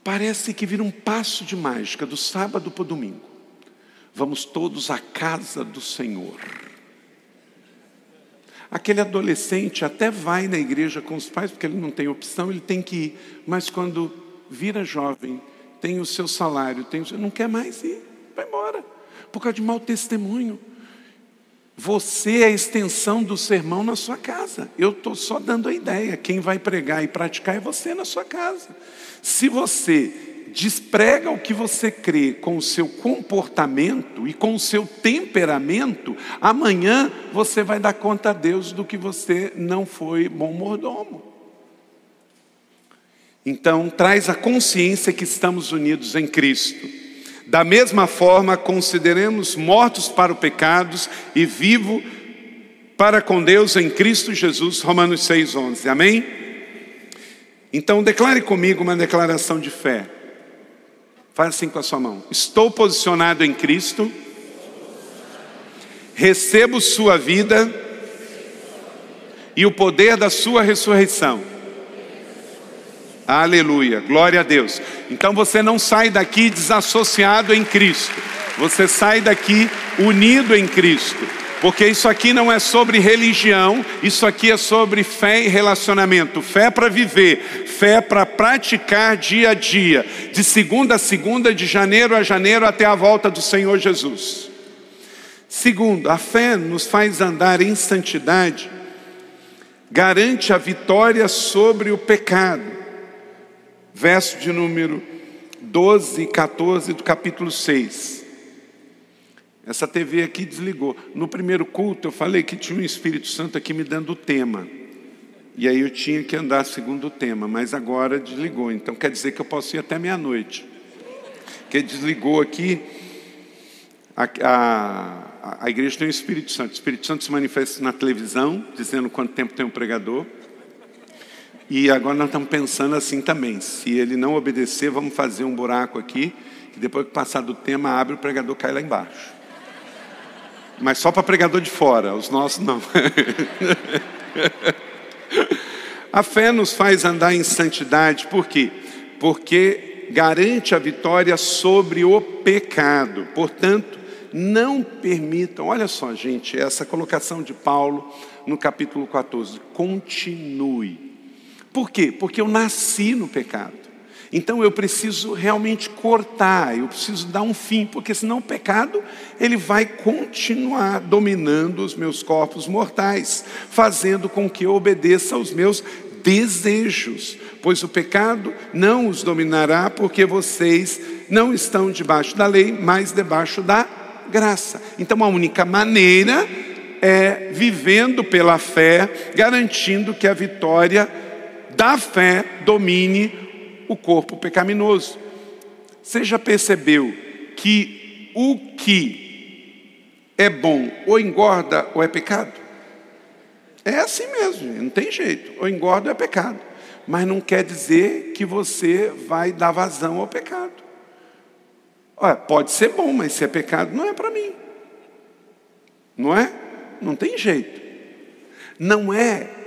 B: parece que vira um passo de mágica do sábado para o domingo. Vamos todos à casa do Senhor. Aquele adolescente até vai na igreja com os pais, porque ele não tem opção, ele tem que ir, mas quando vira jovem, tem o seu salário, tem o não quer mais ir, vai embora, por causa de mau testemunho. Você é a extensão do sermão na sua casa. Eu estou só dando a ideia. Quem vai pregar e praticar é você na sua casa. Se você desprega o que você crê com o seu comportamento e com o seu temperamento, amanhã você vai dar conta a Deus do que você não foi bom mordomo. Então, traz a consciência que estamos unidos em Cristo. Da mesma forma, consideremos mortos para o pecado e vivo para com Deus em Cristo Jesus. Romanos 6,11. Amém? Então, declare comigo uma declaração de fé. Faz assim com a sua mão. Estou posicionado em Cristo, recebo Sua vida e o poder da Sua ressurreição Aleluia, glória a Deus. Então você não sai daqui desassociado em Cristo, você sai daqui unido em Cristo, porque isso aqui não é sobre religião, isso aqui é sobre fé e relacionamento, fé para viver, fé para praticar dia a dia, de segunda a segunda, de janeiro a janeiro até a volta do Senhor Jesus. Segundo, a fé nos faz andar em santidade, garante a vitória sobre o pecado verso de número 12 e 14 do capítulo 6. Essa TV aqui desligou. No primeiro culto eu falei que tinha um Espírito Santo aqui me dando o tema. E aí eu tinha que andar segundo o tema, mas agora desligou. Então quer dizer que eu posso ir até meia-noite. Que desligou aqui, a, a, a igreja tem o Espírito Santo. O Espírito Santo se manifesta na televisão, dizendo quanto tempo tem um pregador. E agora nós estamos pensando assim também. Se ele não obedecer, vamos fazer um buraco aqui, que depois que passar do tema, abre o pregador cai lá embaixo. Mas só para pregador de fora, os nossos não. A fé nos faz andar em santidade, por quê? Porque garante a vitória sobre o pecado. Portanto, não permitam, olha só, gente, essa colocação de Paulo no capítulo 14, continue. Por quê? Porque eu nasci no pecado. Então eu preciso realmente cortar, eu preciso dar um fim, porque senão o pecado ele vai continuar dominando os meus corpos mortais, fazendo com que eu obedeça aos meus desejos, pois o pecado não os dominará, porque vocês não estão debaixo da lei, mas debaixo da graça. Então a única maneira é vivendo pela fé, garantindo que a vitória da fé domine o corpo pecaminoso. Você já percebeu que o que é bom ou engorda ou é pecado? É assim mesmo, não tem jeito. Ou engorda ou é pecado. Mas não quer dizer que você vai dar vazão ao pecado. Olha, pode ser bom, mas se é pecado, não é para mim. Não é? Não tem jeito. Não é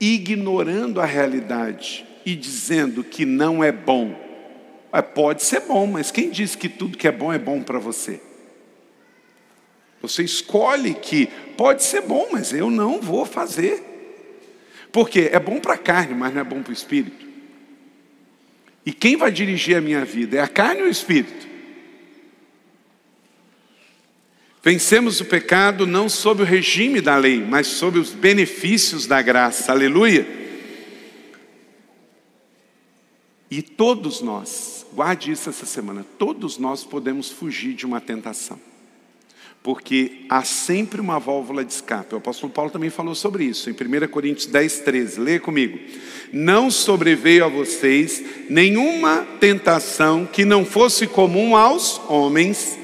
B: ignorando a realidade, e dizendo que não é bom. É, pode ser bom, mas quem diz que tudo que é bom é bom para você? Você escolhe que pode ser bom, mas eu não vou fazer. Porque é bom para a carne, mas não é bom para o espírito. E quem vai dirigir a minha vida? É a carne ou o espírito? Vencemos o pecado não sob o regime da lei, mas sob os benefícios da graça. Aleluia. E todos nós, guarde isso essa semana, todos nós podemos fugir de uma tentação. Porque há sempre uma válvula de escape. O apóstolo Paulo também falou sobre isso, em 1 Coríntios 10, 13. Leia comigo. Não sobreveio a vocês nenhuma tentação que não fosse comum aos homens,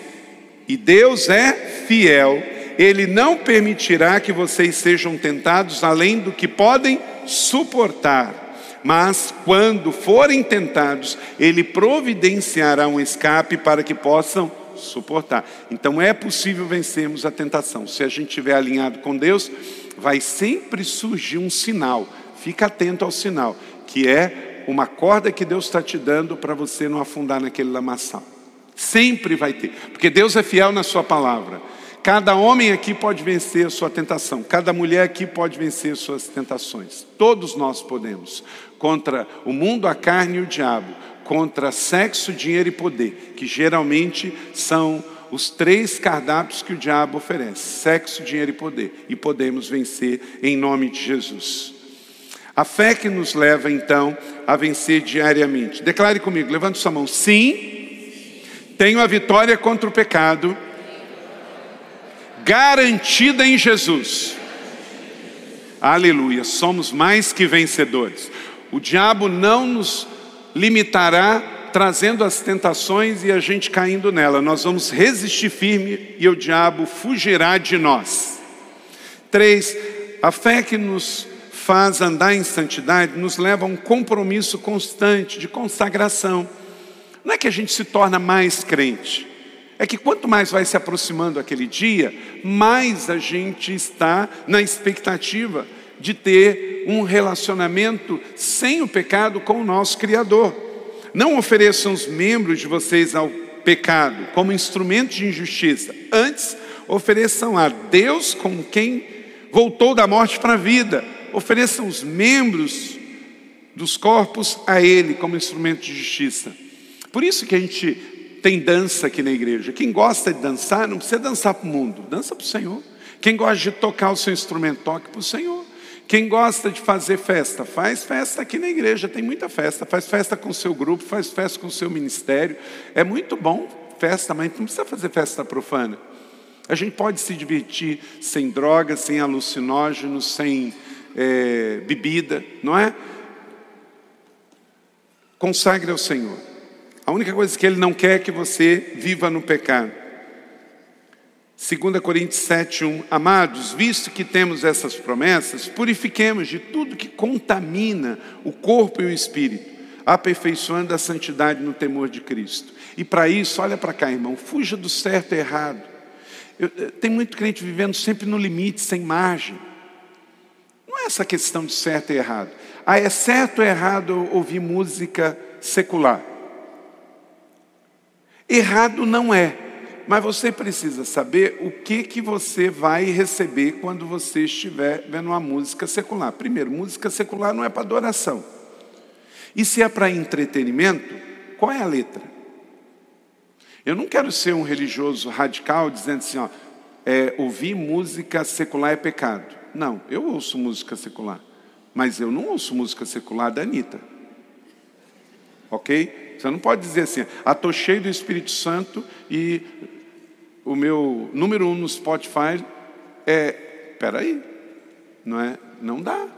B: e Deus é fiel, Ele não permitirá que vocês sejam tentados além do que podem suportar mas quando forem tentados, Ele providenciará um escape para que possam suportar. Então é possível vencermos a tentação. Se a gente estiver alinhado com Deus, vai sempre surgir um sinal. Fica atento ao sinal, que é uma corda que Deus está te dando para você não afundar naquele lamaçal. Sempre vai ter, porque Deus é fiel na Sua palavra. Cada homem aqui pode vencer a sua tentação, cada mulher aqui pode vencer suas tentações. Todos nós podemos contra o mundo, a carne e o diabo, contra sexo, dinheiro e poder, que geralmente são os três cardápios que o diabo oferece: sexo, dinheiro e poder. E podemos vencer em nome de Jesus. A fé que nos leva então a vencer diariamente. Declare comigo, levante sua mão. Sim, tenho a vitória contra o pecado garantida em Jesus. Aleluia, somos mais que vencedores. O diabo não nos limitará trazendo as tentações e a gente caindo nela. Nós vamos resistir firme e o diabo fugirá de nós. Três, a fé que nos faz andar em santidade nos leva a um compromisso constante de consagração. Não é que a gente se torna mais crente, é que quanto mais vai se aproximando aquele dia, mais a gente está na expectativa de ter um relacionamento sem o pecado com o nosso Criador. Não ofereçam os membros de vocês ao pecado como instrumento de injustiça. Antes, ofereçam a Deus com quem voltou da morte para a vida. Ofereçam os membros dos corpos a Ele como instrumento de justiça. Por isso que a gente tem dança aqui na igreja. Quem gosta de dançar, não precisa dançar para o mundo, dança para o Senhor. Quem gosta de tocar o seu instrumento, toque para o Senhor. Quem gosta de fazer festa, faz festa aqui na igreja, tem muita festa. Faz festa com o seu grupo, faz festa com o seu ministério. É muito bom festa, mas não precisa fazer festa profana. A gente pode se divertir sem drogas, sem alucinógenos, sem é, bebida, não é? Consagre ao Senhor. A única coisa que Ele não quer é que você viva no pecado. 2 Coríntios 7, 1. Amados, visto que temos essas promessas, purifiquemos de tudo que contamina o corpo e o espírito, aperfeiçoando a santidade no temor de Cristo. E para isso, olha para cá, irmão, fuja do certo e errado. Eu, eh, tem muito crente vivendo sempre no limite, sem margem. Não é essa questão de certo e errado. Ah, é certo ou errado ouvir música secular? Errado não é, mas você precisa saber o que, que você vai receber quando você estiver vendo uma música secular. Primeiro, música secular não é para adoração. E se é para entretenimento, qual é a letra? Eu não quero ser um religioso radical dizendo assim, ó, é, ouvir música secular é pecado. Não, eu ouço música secular, mas eu não ouço música secular da Anitta. Ok? Você não pode dizer assim, ah, estou cheio do Espírito Santo e o meu número um no Spotify é. Peraí, não é? Não dá.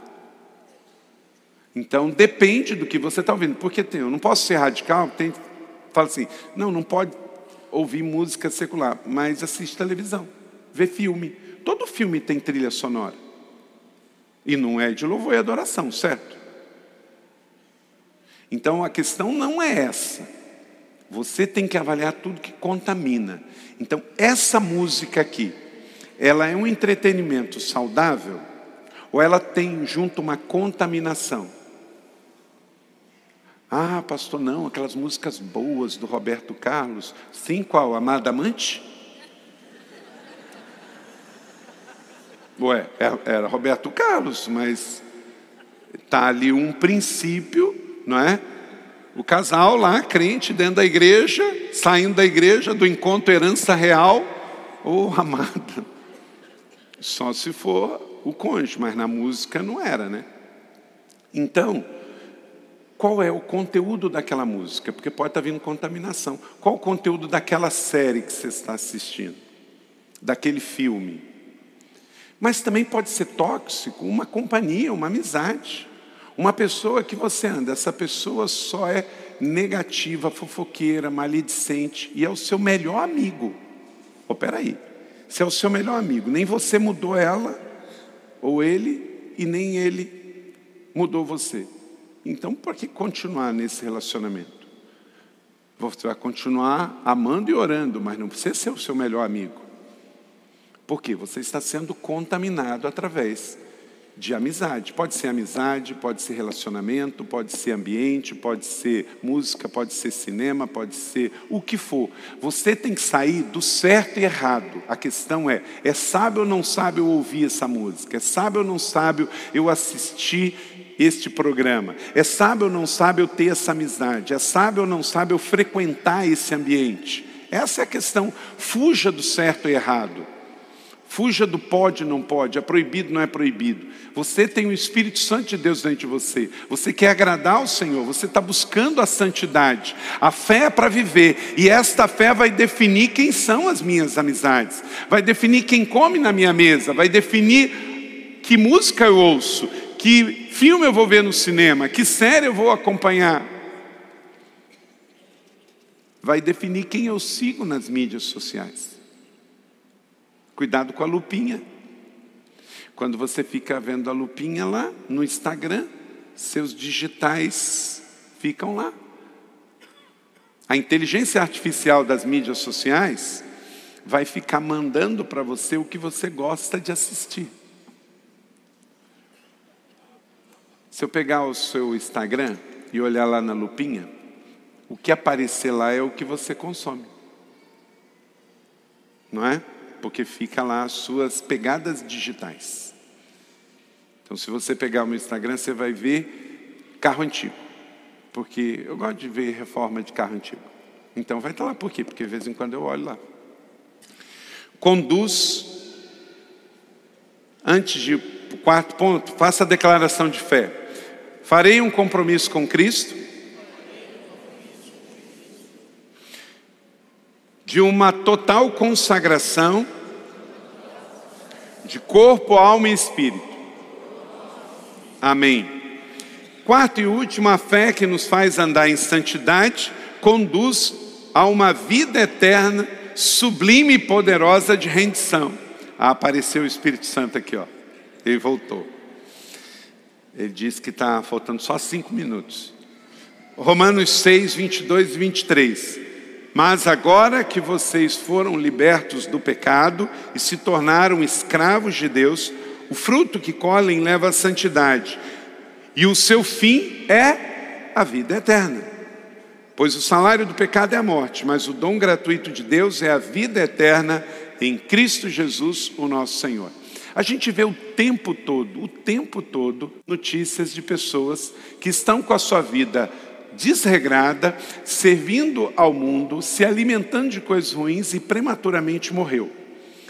B: Então depende do que você está ouvindo. Porque tem, eu não posso ser radical, tem, fala assim, não, não pode ouvir música secular, mas assiste televisão, vê filme. Todo filme tem trilha sonora. E não é de louvor e adoração, certo? Então a questão não é essa. Você tem que avaliar tudo que contamina. Então, essa música aqui, ela é um entretenimento saudável ou ela tem junto uma contaminação? Ah, pastor, não, aquelas músicas boas do Roberto Carlos. Sim, qual? Amada Amante? Ué, é, era Roberto Carlos, mas está ali um princípio, não é? O casal lá, crente, dentro da igreja, saindo da igreja, do encontro herança real, ô oh, amada, só se for o cônjuge, mas na música não era, né? Então, qual é o conteúdo daquela música? Porque pode estar vindo contaminação. Qual o conteúdo daquela série que você está assistindo? Daquele filme? Mas também pode ser tóxico uma companhia, uma amizade. Uma pessoa que você anda, essa pessoa só é negativa, fofoqueira, maledicente e é o seu melhor amigo. Oh, peraí, se é o seu melhor amigo, nem você mudou ela, ou ele, e nem ele mudou você. Então, por que continuar nesse relacionamento? Você vai continuar amando e orando, mas não precisa ser o seu melhor amigo. Porque você está sendo contaminado através de amizade. Pode ser amizade, pode ser relacionamento, pode ser ambiente, pode ser música, pode ser cinema, pode ser o que for. Você tem que sair do certo e errado. A questão é: é sábio ou não sábio eu ouvir essa música? É sábio ou não sábio eu assistir este programa? É sábio ou não sábio eu ter essa amizade? É sábio ou não sábio eu frequentar esse ambiente? Essa é a questão. Fuja do certo e errado. Fuja do pode, não pode, é proibido, não é proibido. Você tem o Espírito Santo de Deus dentro de você. Você quer agradar ao Senhor, você está buscando a santidade. A fé é para viver, e esta fé vai definir quem são as minhas amizades, vai definir quem come na minha mesa, vai definir que música eu ouço, que filme eu vou ver no cinema, que série eu vou acompanhar. Vai definir quem eu sigo nas mídias sociais. Cuidado com a lupinha. Quando você fica vendo a lupinha lá no Instagram, seus digitais ficam lá. A inteligência artificial das mídias sociais vai ficar mandando para você o que você gosta de assistir. Se eu pegar o seu Instagram e olhar lá na lupinha, o que aparecer lá é o que você consome. Não é? Porque fica lá as suas pegadas digitais. Então, se você pegar o meu Instagram, você vai ver carro antigo, porque eu gosto de ver reforma de carro antigo. Então, vai estar lá por quê? Porque de vez em quando eu olho lá. Conduz, antes de quarto ponto, faça a declaração de fé. Farei um compromisso com Cristo de uma total consagração de corpo, alma e espírito, Amém. Quarto e último, a fé que nos faz andar em santidade conduz a uma vida eterna, sublime e poderosa de rendição. Ah, apareceu o Espírito Santo aqui, ó. Ele voltou. Ele disse que está faltando só cinco minutos. Romanos 6, 22 e 23. Mas agora que vocês foram libertos do pecado e se tornaram escravos de Deus, o fruto que colhem leva à santidade, e o seu fim é a vida eterna. Pois o salário do pecado é a morte, mas o dom gratuito de Deus é a vida eterna em Cristo Jesus, o nosso Senhor. A gente vê o tempo todo, o tempo todo, notícias de pessoas que estão com a sua vida desregrada, servindo ao mundo, se alimentando de coisas ruins e prematuramente morreu.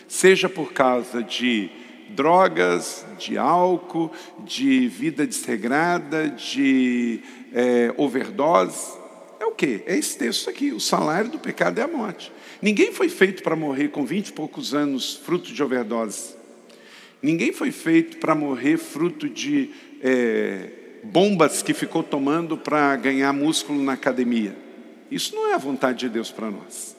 B: Seja por causa de drogas, de álcool, de vida desregrada, de é, overdose. É o que? É esse texto aqui: o salário do pecado é a morte. Ninguém foi feito para morrer com vinte e poucos anos, fruto de overdose. Ninguém foi feito para morrer fruto de é, bombas que ficou tomando para ganhar músculo na academia. Isso não é a vontade de Deus para nós.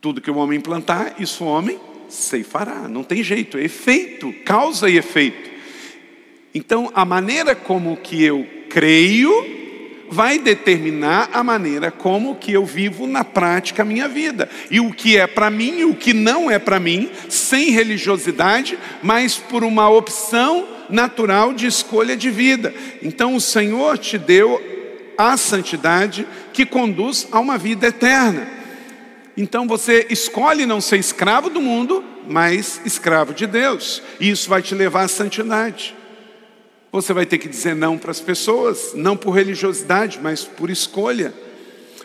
B: Tudo que o homem plantar, isso o homem ceifará. Não tem jeito, é efeito, causa e efeito. Então, a maneira como que eu creio vai determinar a maneira como que eu vivo na prática a minha vida. E o que é para mim e o que não é para mim, sem religiosidade, mas por uma opção natural de escolha de vida. Então o Senhor te deu a santidade que conduz a uma vida eterna. Então você escolhe não ser escravo do mundo, mas escravo de Deus. E isso vai te levar à santidade. Você vai ter que dizer não para as pessoas, não por religiosidade, mas por escolha.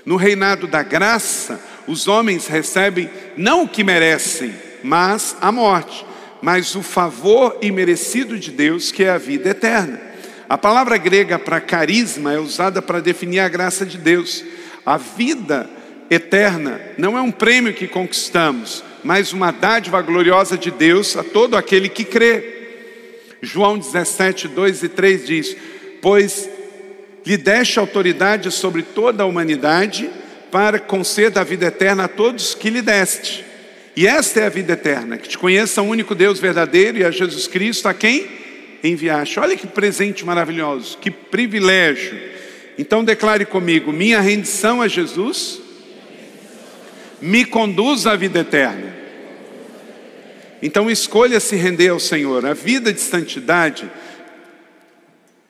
B: No reinado da graça, os homens recebem não o que merecem, mas a morte, mas o favor imerecido de Deus, que é a vida eterna. A palavra grega para carisma é usada para definir a graça de Deus. A vida eterna não é um prêmio que conquistamos, mas uma dádiva gloriosa de Deus a todo aquele que crê. João 17, 2 e 3 diz: Pois lhe deste autoridade sobre toda a humanidade, para conceder a vida eterna a todos que lhe deste. E esta é a vida eterna, que te conheça o único Deus verdadeiro e a Jesus Cristo, a quem enviaste. Olha que presente maravilhoso, que privilégio. Então declare comigo: minha rendição a Jesus me conduz à vida eterna. Então escolha se render ao Senhor. A vida de santidade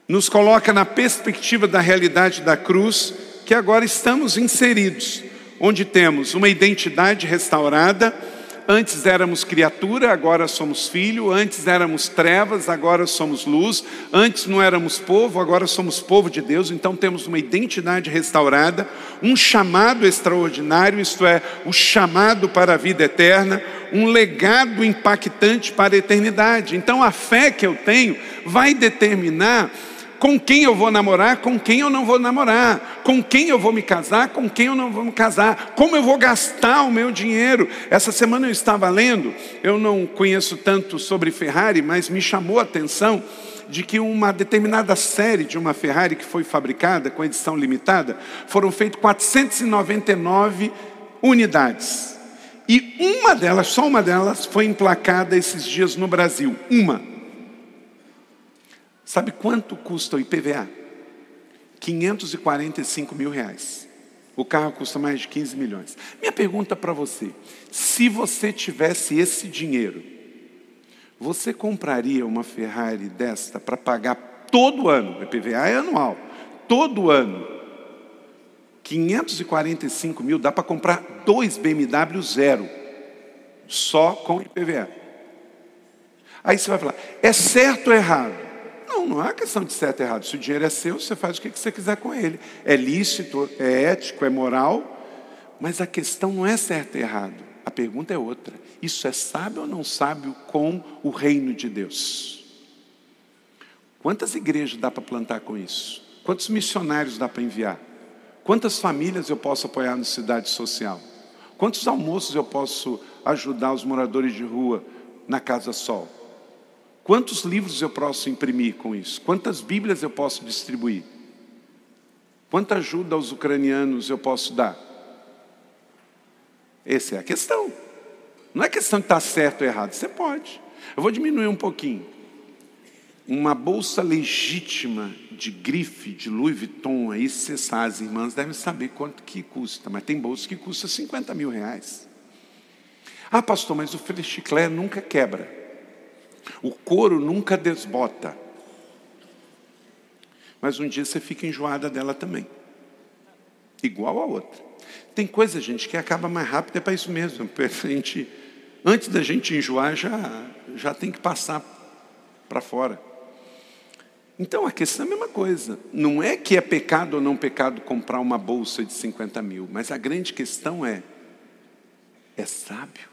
B: nos coloca na perspectiva da realidade da cruz, que agora estamos inseridos, onde temos uma identidade restaurada Antes éramos criatura, agora somos filho. Antes éramos trevas, agora somos luz. Antes não éramos povo, agora somos povo de Deus. Então temos uma identidade restaurada, um chamado extraordinário, isto é, o chamado para a vida eterna, um legado impactante para a eternidade. Então a fé que eu tenho vai determinar com quem eu vou namorar, com quem eu não vou namorar, com quem eu vou me casar, com quem eu não vou me casar, como eu vou gastar o meu dinheiro. Essa semana eu estava lendo, eu não conheço tanto sobre Ferrari, mas me chamou a atenção de que uma determinada série de uma Ferrari que foi fabricada com edição limitada, foram feitas 499 unidades. E uma delas, só uma delas, foi emplacada esses dias no Brasil. Uma. Sabe quanto custa o IPVA? 545 mil reais. O carro custa mais de 15 milhões. Minha pergunta para você: se você tivesse esse dinheiro, você compraria uma Ferrari desta para pagar todo ano? O IPVA é anual, todo ano. 545 mil dá para comprar dois BMW zero, só com IPVA. Aí você vai falar: é certo ou errado? Não, não há questão de certo e errado. Se o dinheiro é seu, você faz o que você quiser com ele. É lícito, é ético, é moral, mas a questão não é certo e errado. A pergunta é outra. Isso é sábio ou não sábio com o reino de Deus? Quantas igrejas dá para plantar com isso? Quantos missionários dá para enviar? Quantas famílias eu posso apoiar no cidade social? Quantos almoços eu posso ajudar os moradores de rua na Casa Sol? Quantos livros eu posso imprimir com isso? Quantas Bíblias eu posso distribuir? Quanta ajuda aos ucranianos eu posso dar? Essa é a questão. Não é questão de estar certo ou errado, você pode. Eu vou diminuir um pouquinho. Uma bolsa legítima de grife, de Louis Vuitton, aí você sabe, as irmãs devem saber quanto que custa, mas tem bolsa que custa 50 mil reais. Ah, pastor, mas o chiclé nunca quebra. O couro nunca desbota. Mas um dia você fica enjoada dela também. Igual a outra. Tem coisa, gente, que acaba mais rápido, é para isso mesmo. A gente, antes da gente enjoar, já, já tem que passar para fora. Então a questão é a mesma coisa. Não é que é pecado ou não pecado comprar uma bolsa de 50 mil, mas a grande questão é: é sábio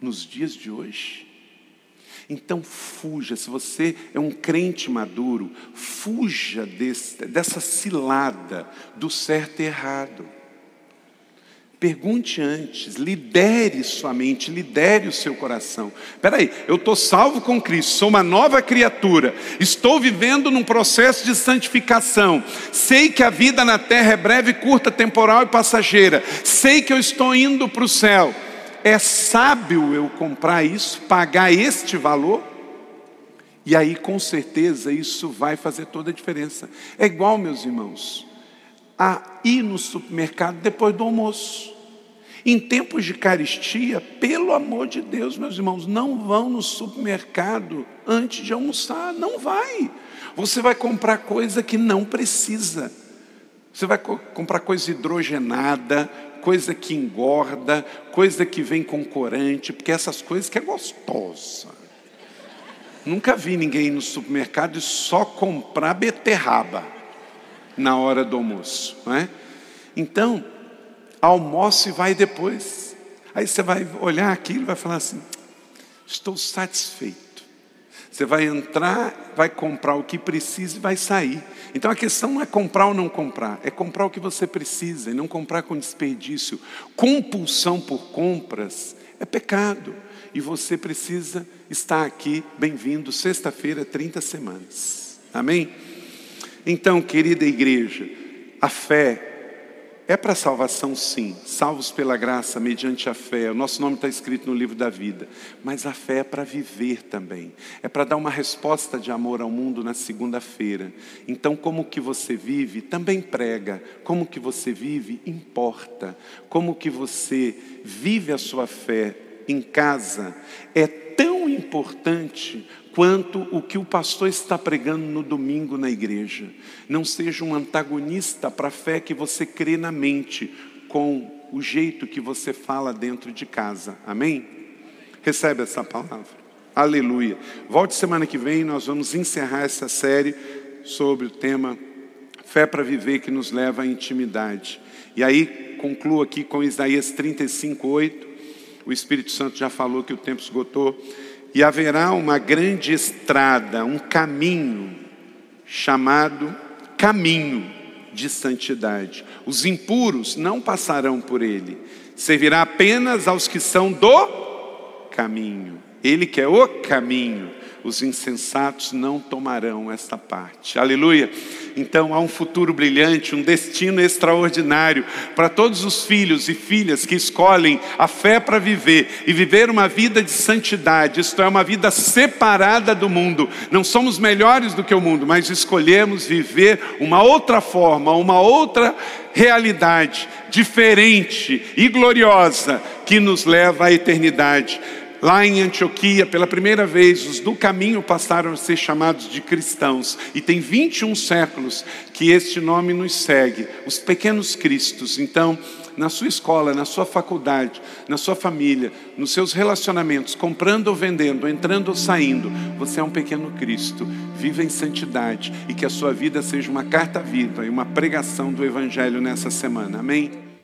B: nos dias de hoje? Então fuja, se você é um crente maduro, fuja desse, dessa cilada do certo e errado. Pergunte antes, lidere sua mente, lidere o seu coração. Espera aí, eu estou salvo com Cristo, sou uma nova criatura, estou vivendo num processo de santificação. Sei que a vida na terra é breve, curta, temporal e passageira. Sei que eu estou indo para o céu. É sábio eu comprar isso, pagar este valor? E aí, com certeza, isso vai fazer toda a diferença. É igual, meus irmãos, a ir no supermercado depois do almoço. Em tempos de caristia, pelo amor de Deus, meus irmãos, não vão no supermercado antes de almoçar, não vai. Você vai comprar coisa que não precisa. Você vai co comprar coisa hidrogenada, coisa que engorda, coisa que vem com corante, porque essas coisas que é gostosa. Nunca vi ninguém ir no supermercado e só comprar beterraba na hora do almoço, não é? Então, almoça e vai depois. Aí você vai olhar aquilo e vai falar assim: estou satisfeito. Você vai entrar, vai comprar o que precisa e vai sair. Então a questão não é comprar ou não comprar, é comprar o que você precisa e não comprar com desperdício. Compulsão por compras é pecado. E você precisa estar aqui, bem-vindo, sexta-feira, 30 semanas. Amém? Então, querida igreja, a fé é para salvação, sim. Salvos pela graça, mediante a fé. O nosso nome está escrito no livro da vida. Mas a fé é para viver também. É para dar uma resposta de amor ao mundo na segunda-feira. Então, como que você vive, também prega. Como que você vive, importa. Como que você vive a sua fé em casa é tão importante quanto o que o pastor está pregando no domingo na igreja. Não seja um antagonista para a fé que você crê na mente, com o jeito que você fala dentro de casa. Amém? Recebe essa palavra. Aleluia. Volte semana que vem, nós vamos encerrar essa série sobre o tema Fé para Viver que nos leva à intimidade. E aí, concluo aqui com Isaías 35, 8. O Espírito Santo já falou que o tempo esgotou e haverá uma grande estrada, um caminho chamado caminho de santidade. Os impuros não passarão por ele, servirá apenas aos que são do caminho. Ele que é o caminho os insensatos não tomarão esta parte. Aleluia. Então há um futuro brilhante, um destino extraordinário para todos os filhos e filhas que escolhem a fé para viver e viver uma vida de santidade. Isto é uma vida separada do mundo. Não somos melhores do que o mundo, mas escolhemos viver uma outra forma, uma outra realidade diferente e gloriosa que nos leva à eternidade. Lá em Antioquia, pela primeira vez, os do caminho passaram a ser chamados de cristãos. E tem 21 séculos que este nome nos segue, os pequenos cristos. Então, na sua escola, na sua faculdade, na sua família, nos seus relacionamentos, comprando ou vendendo, entrando ou saindo, você é um pequeno Cristo. Viva em santidade e que a sua vida seja uma carta viva e uma pregação do Evangelho nessa semana. Amém?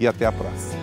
B: e até a próxima.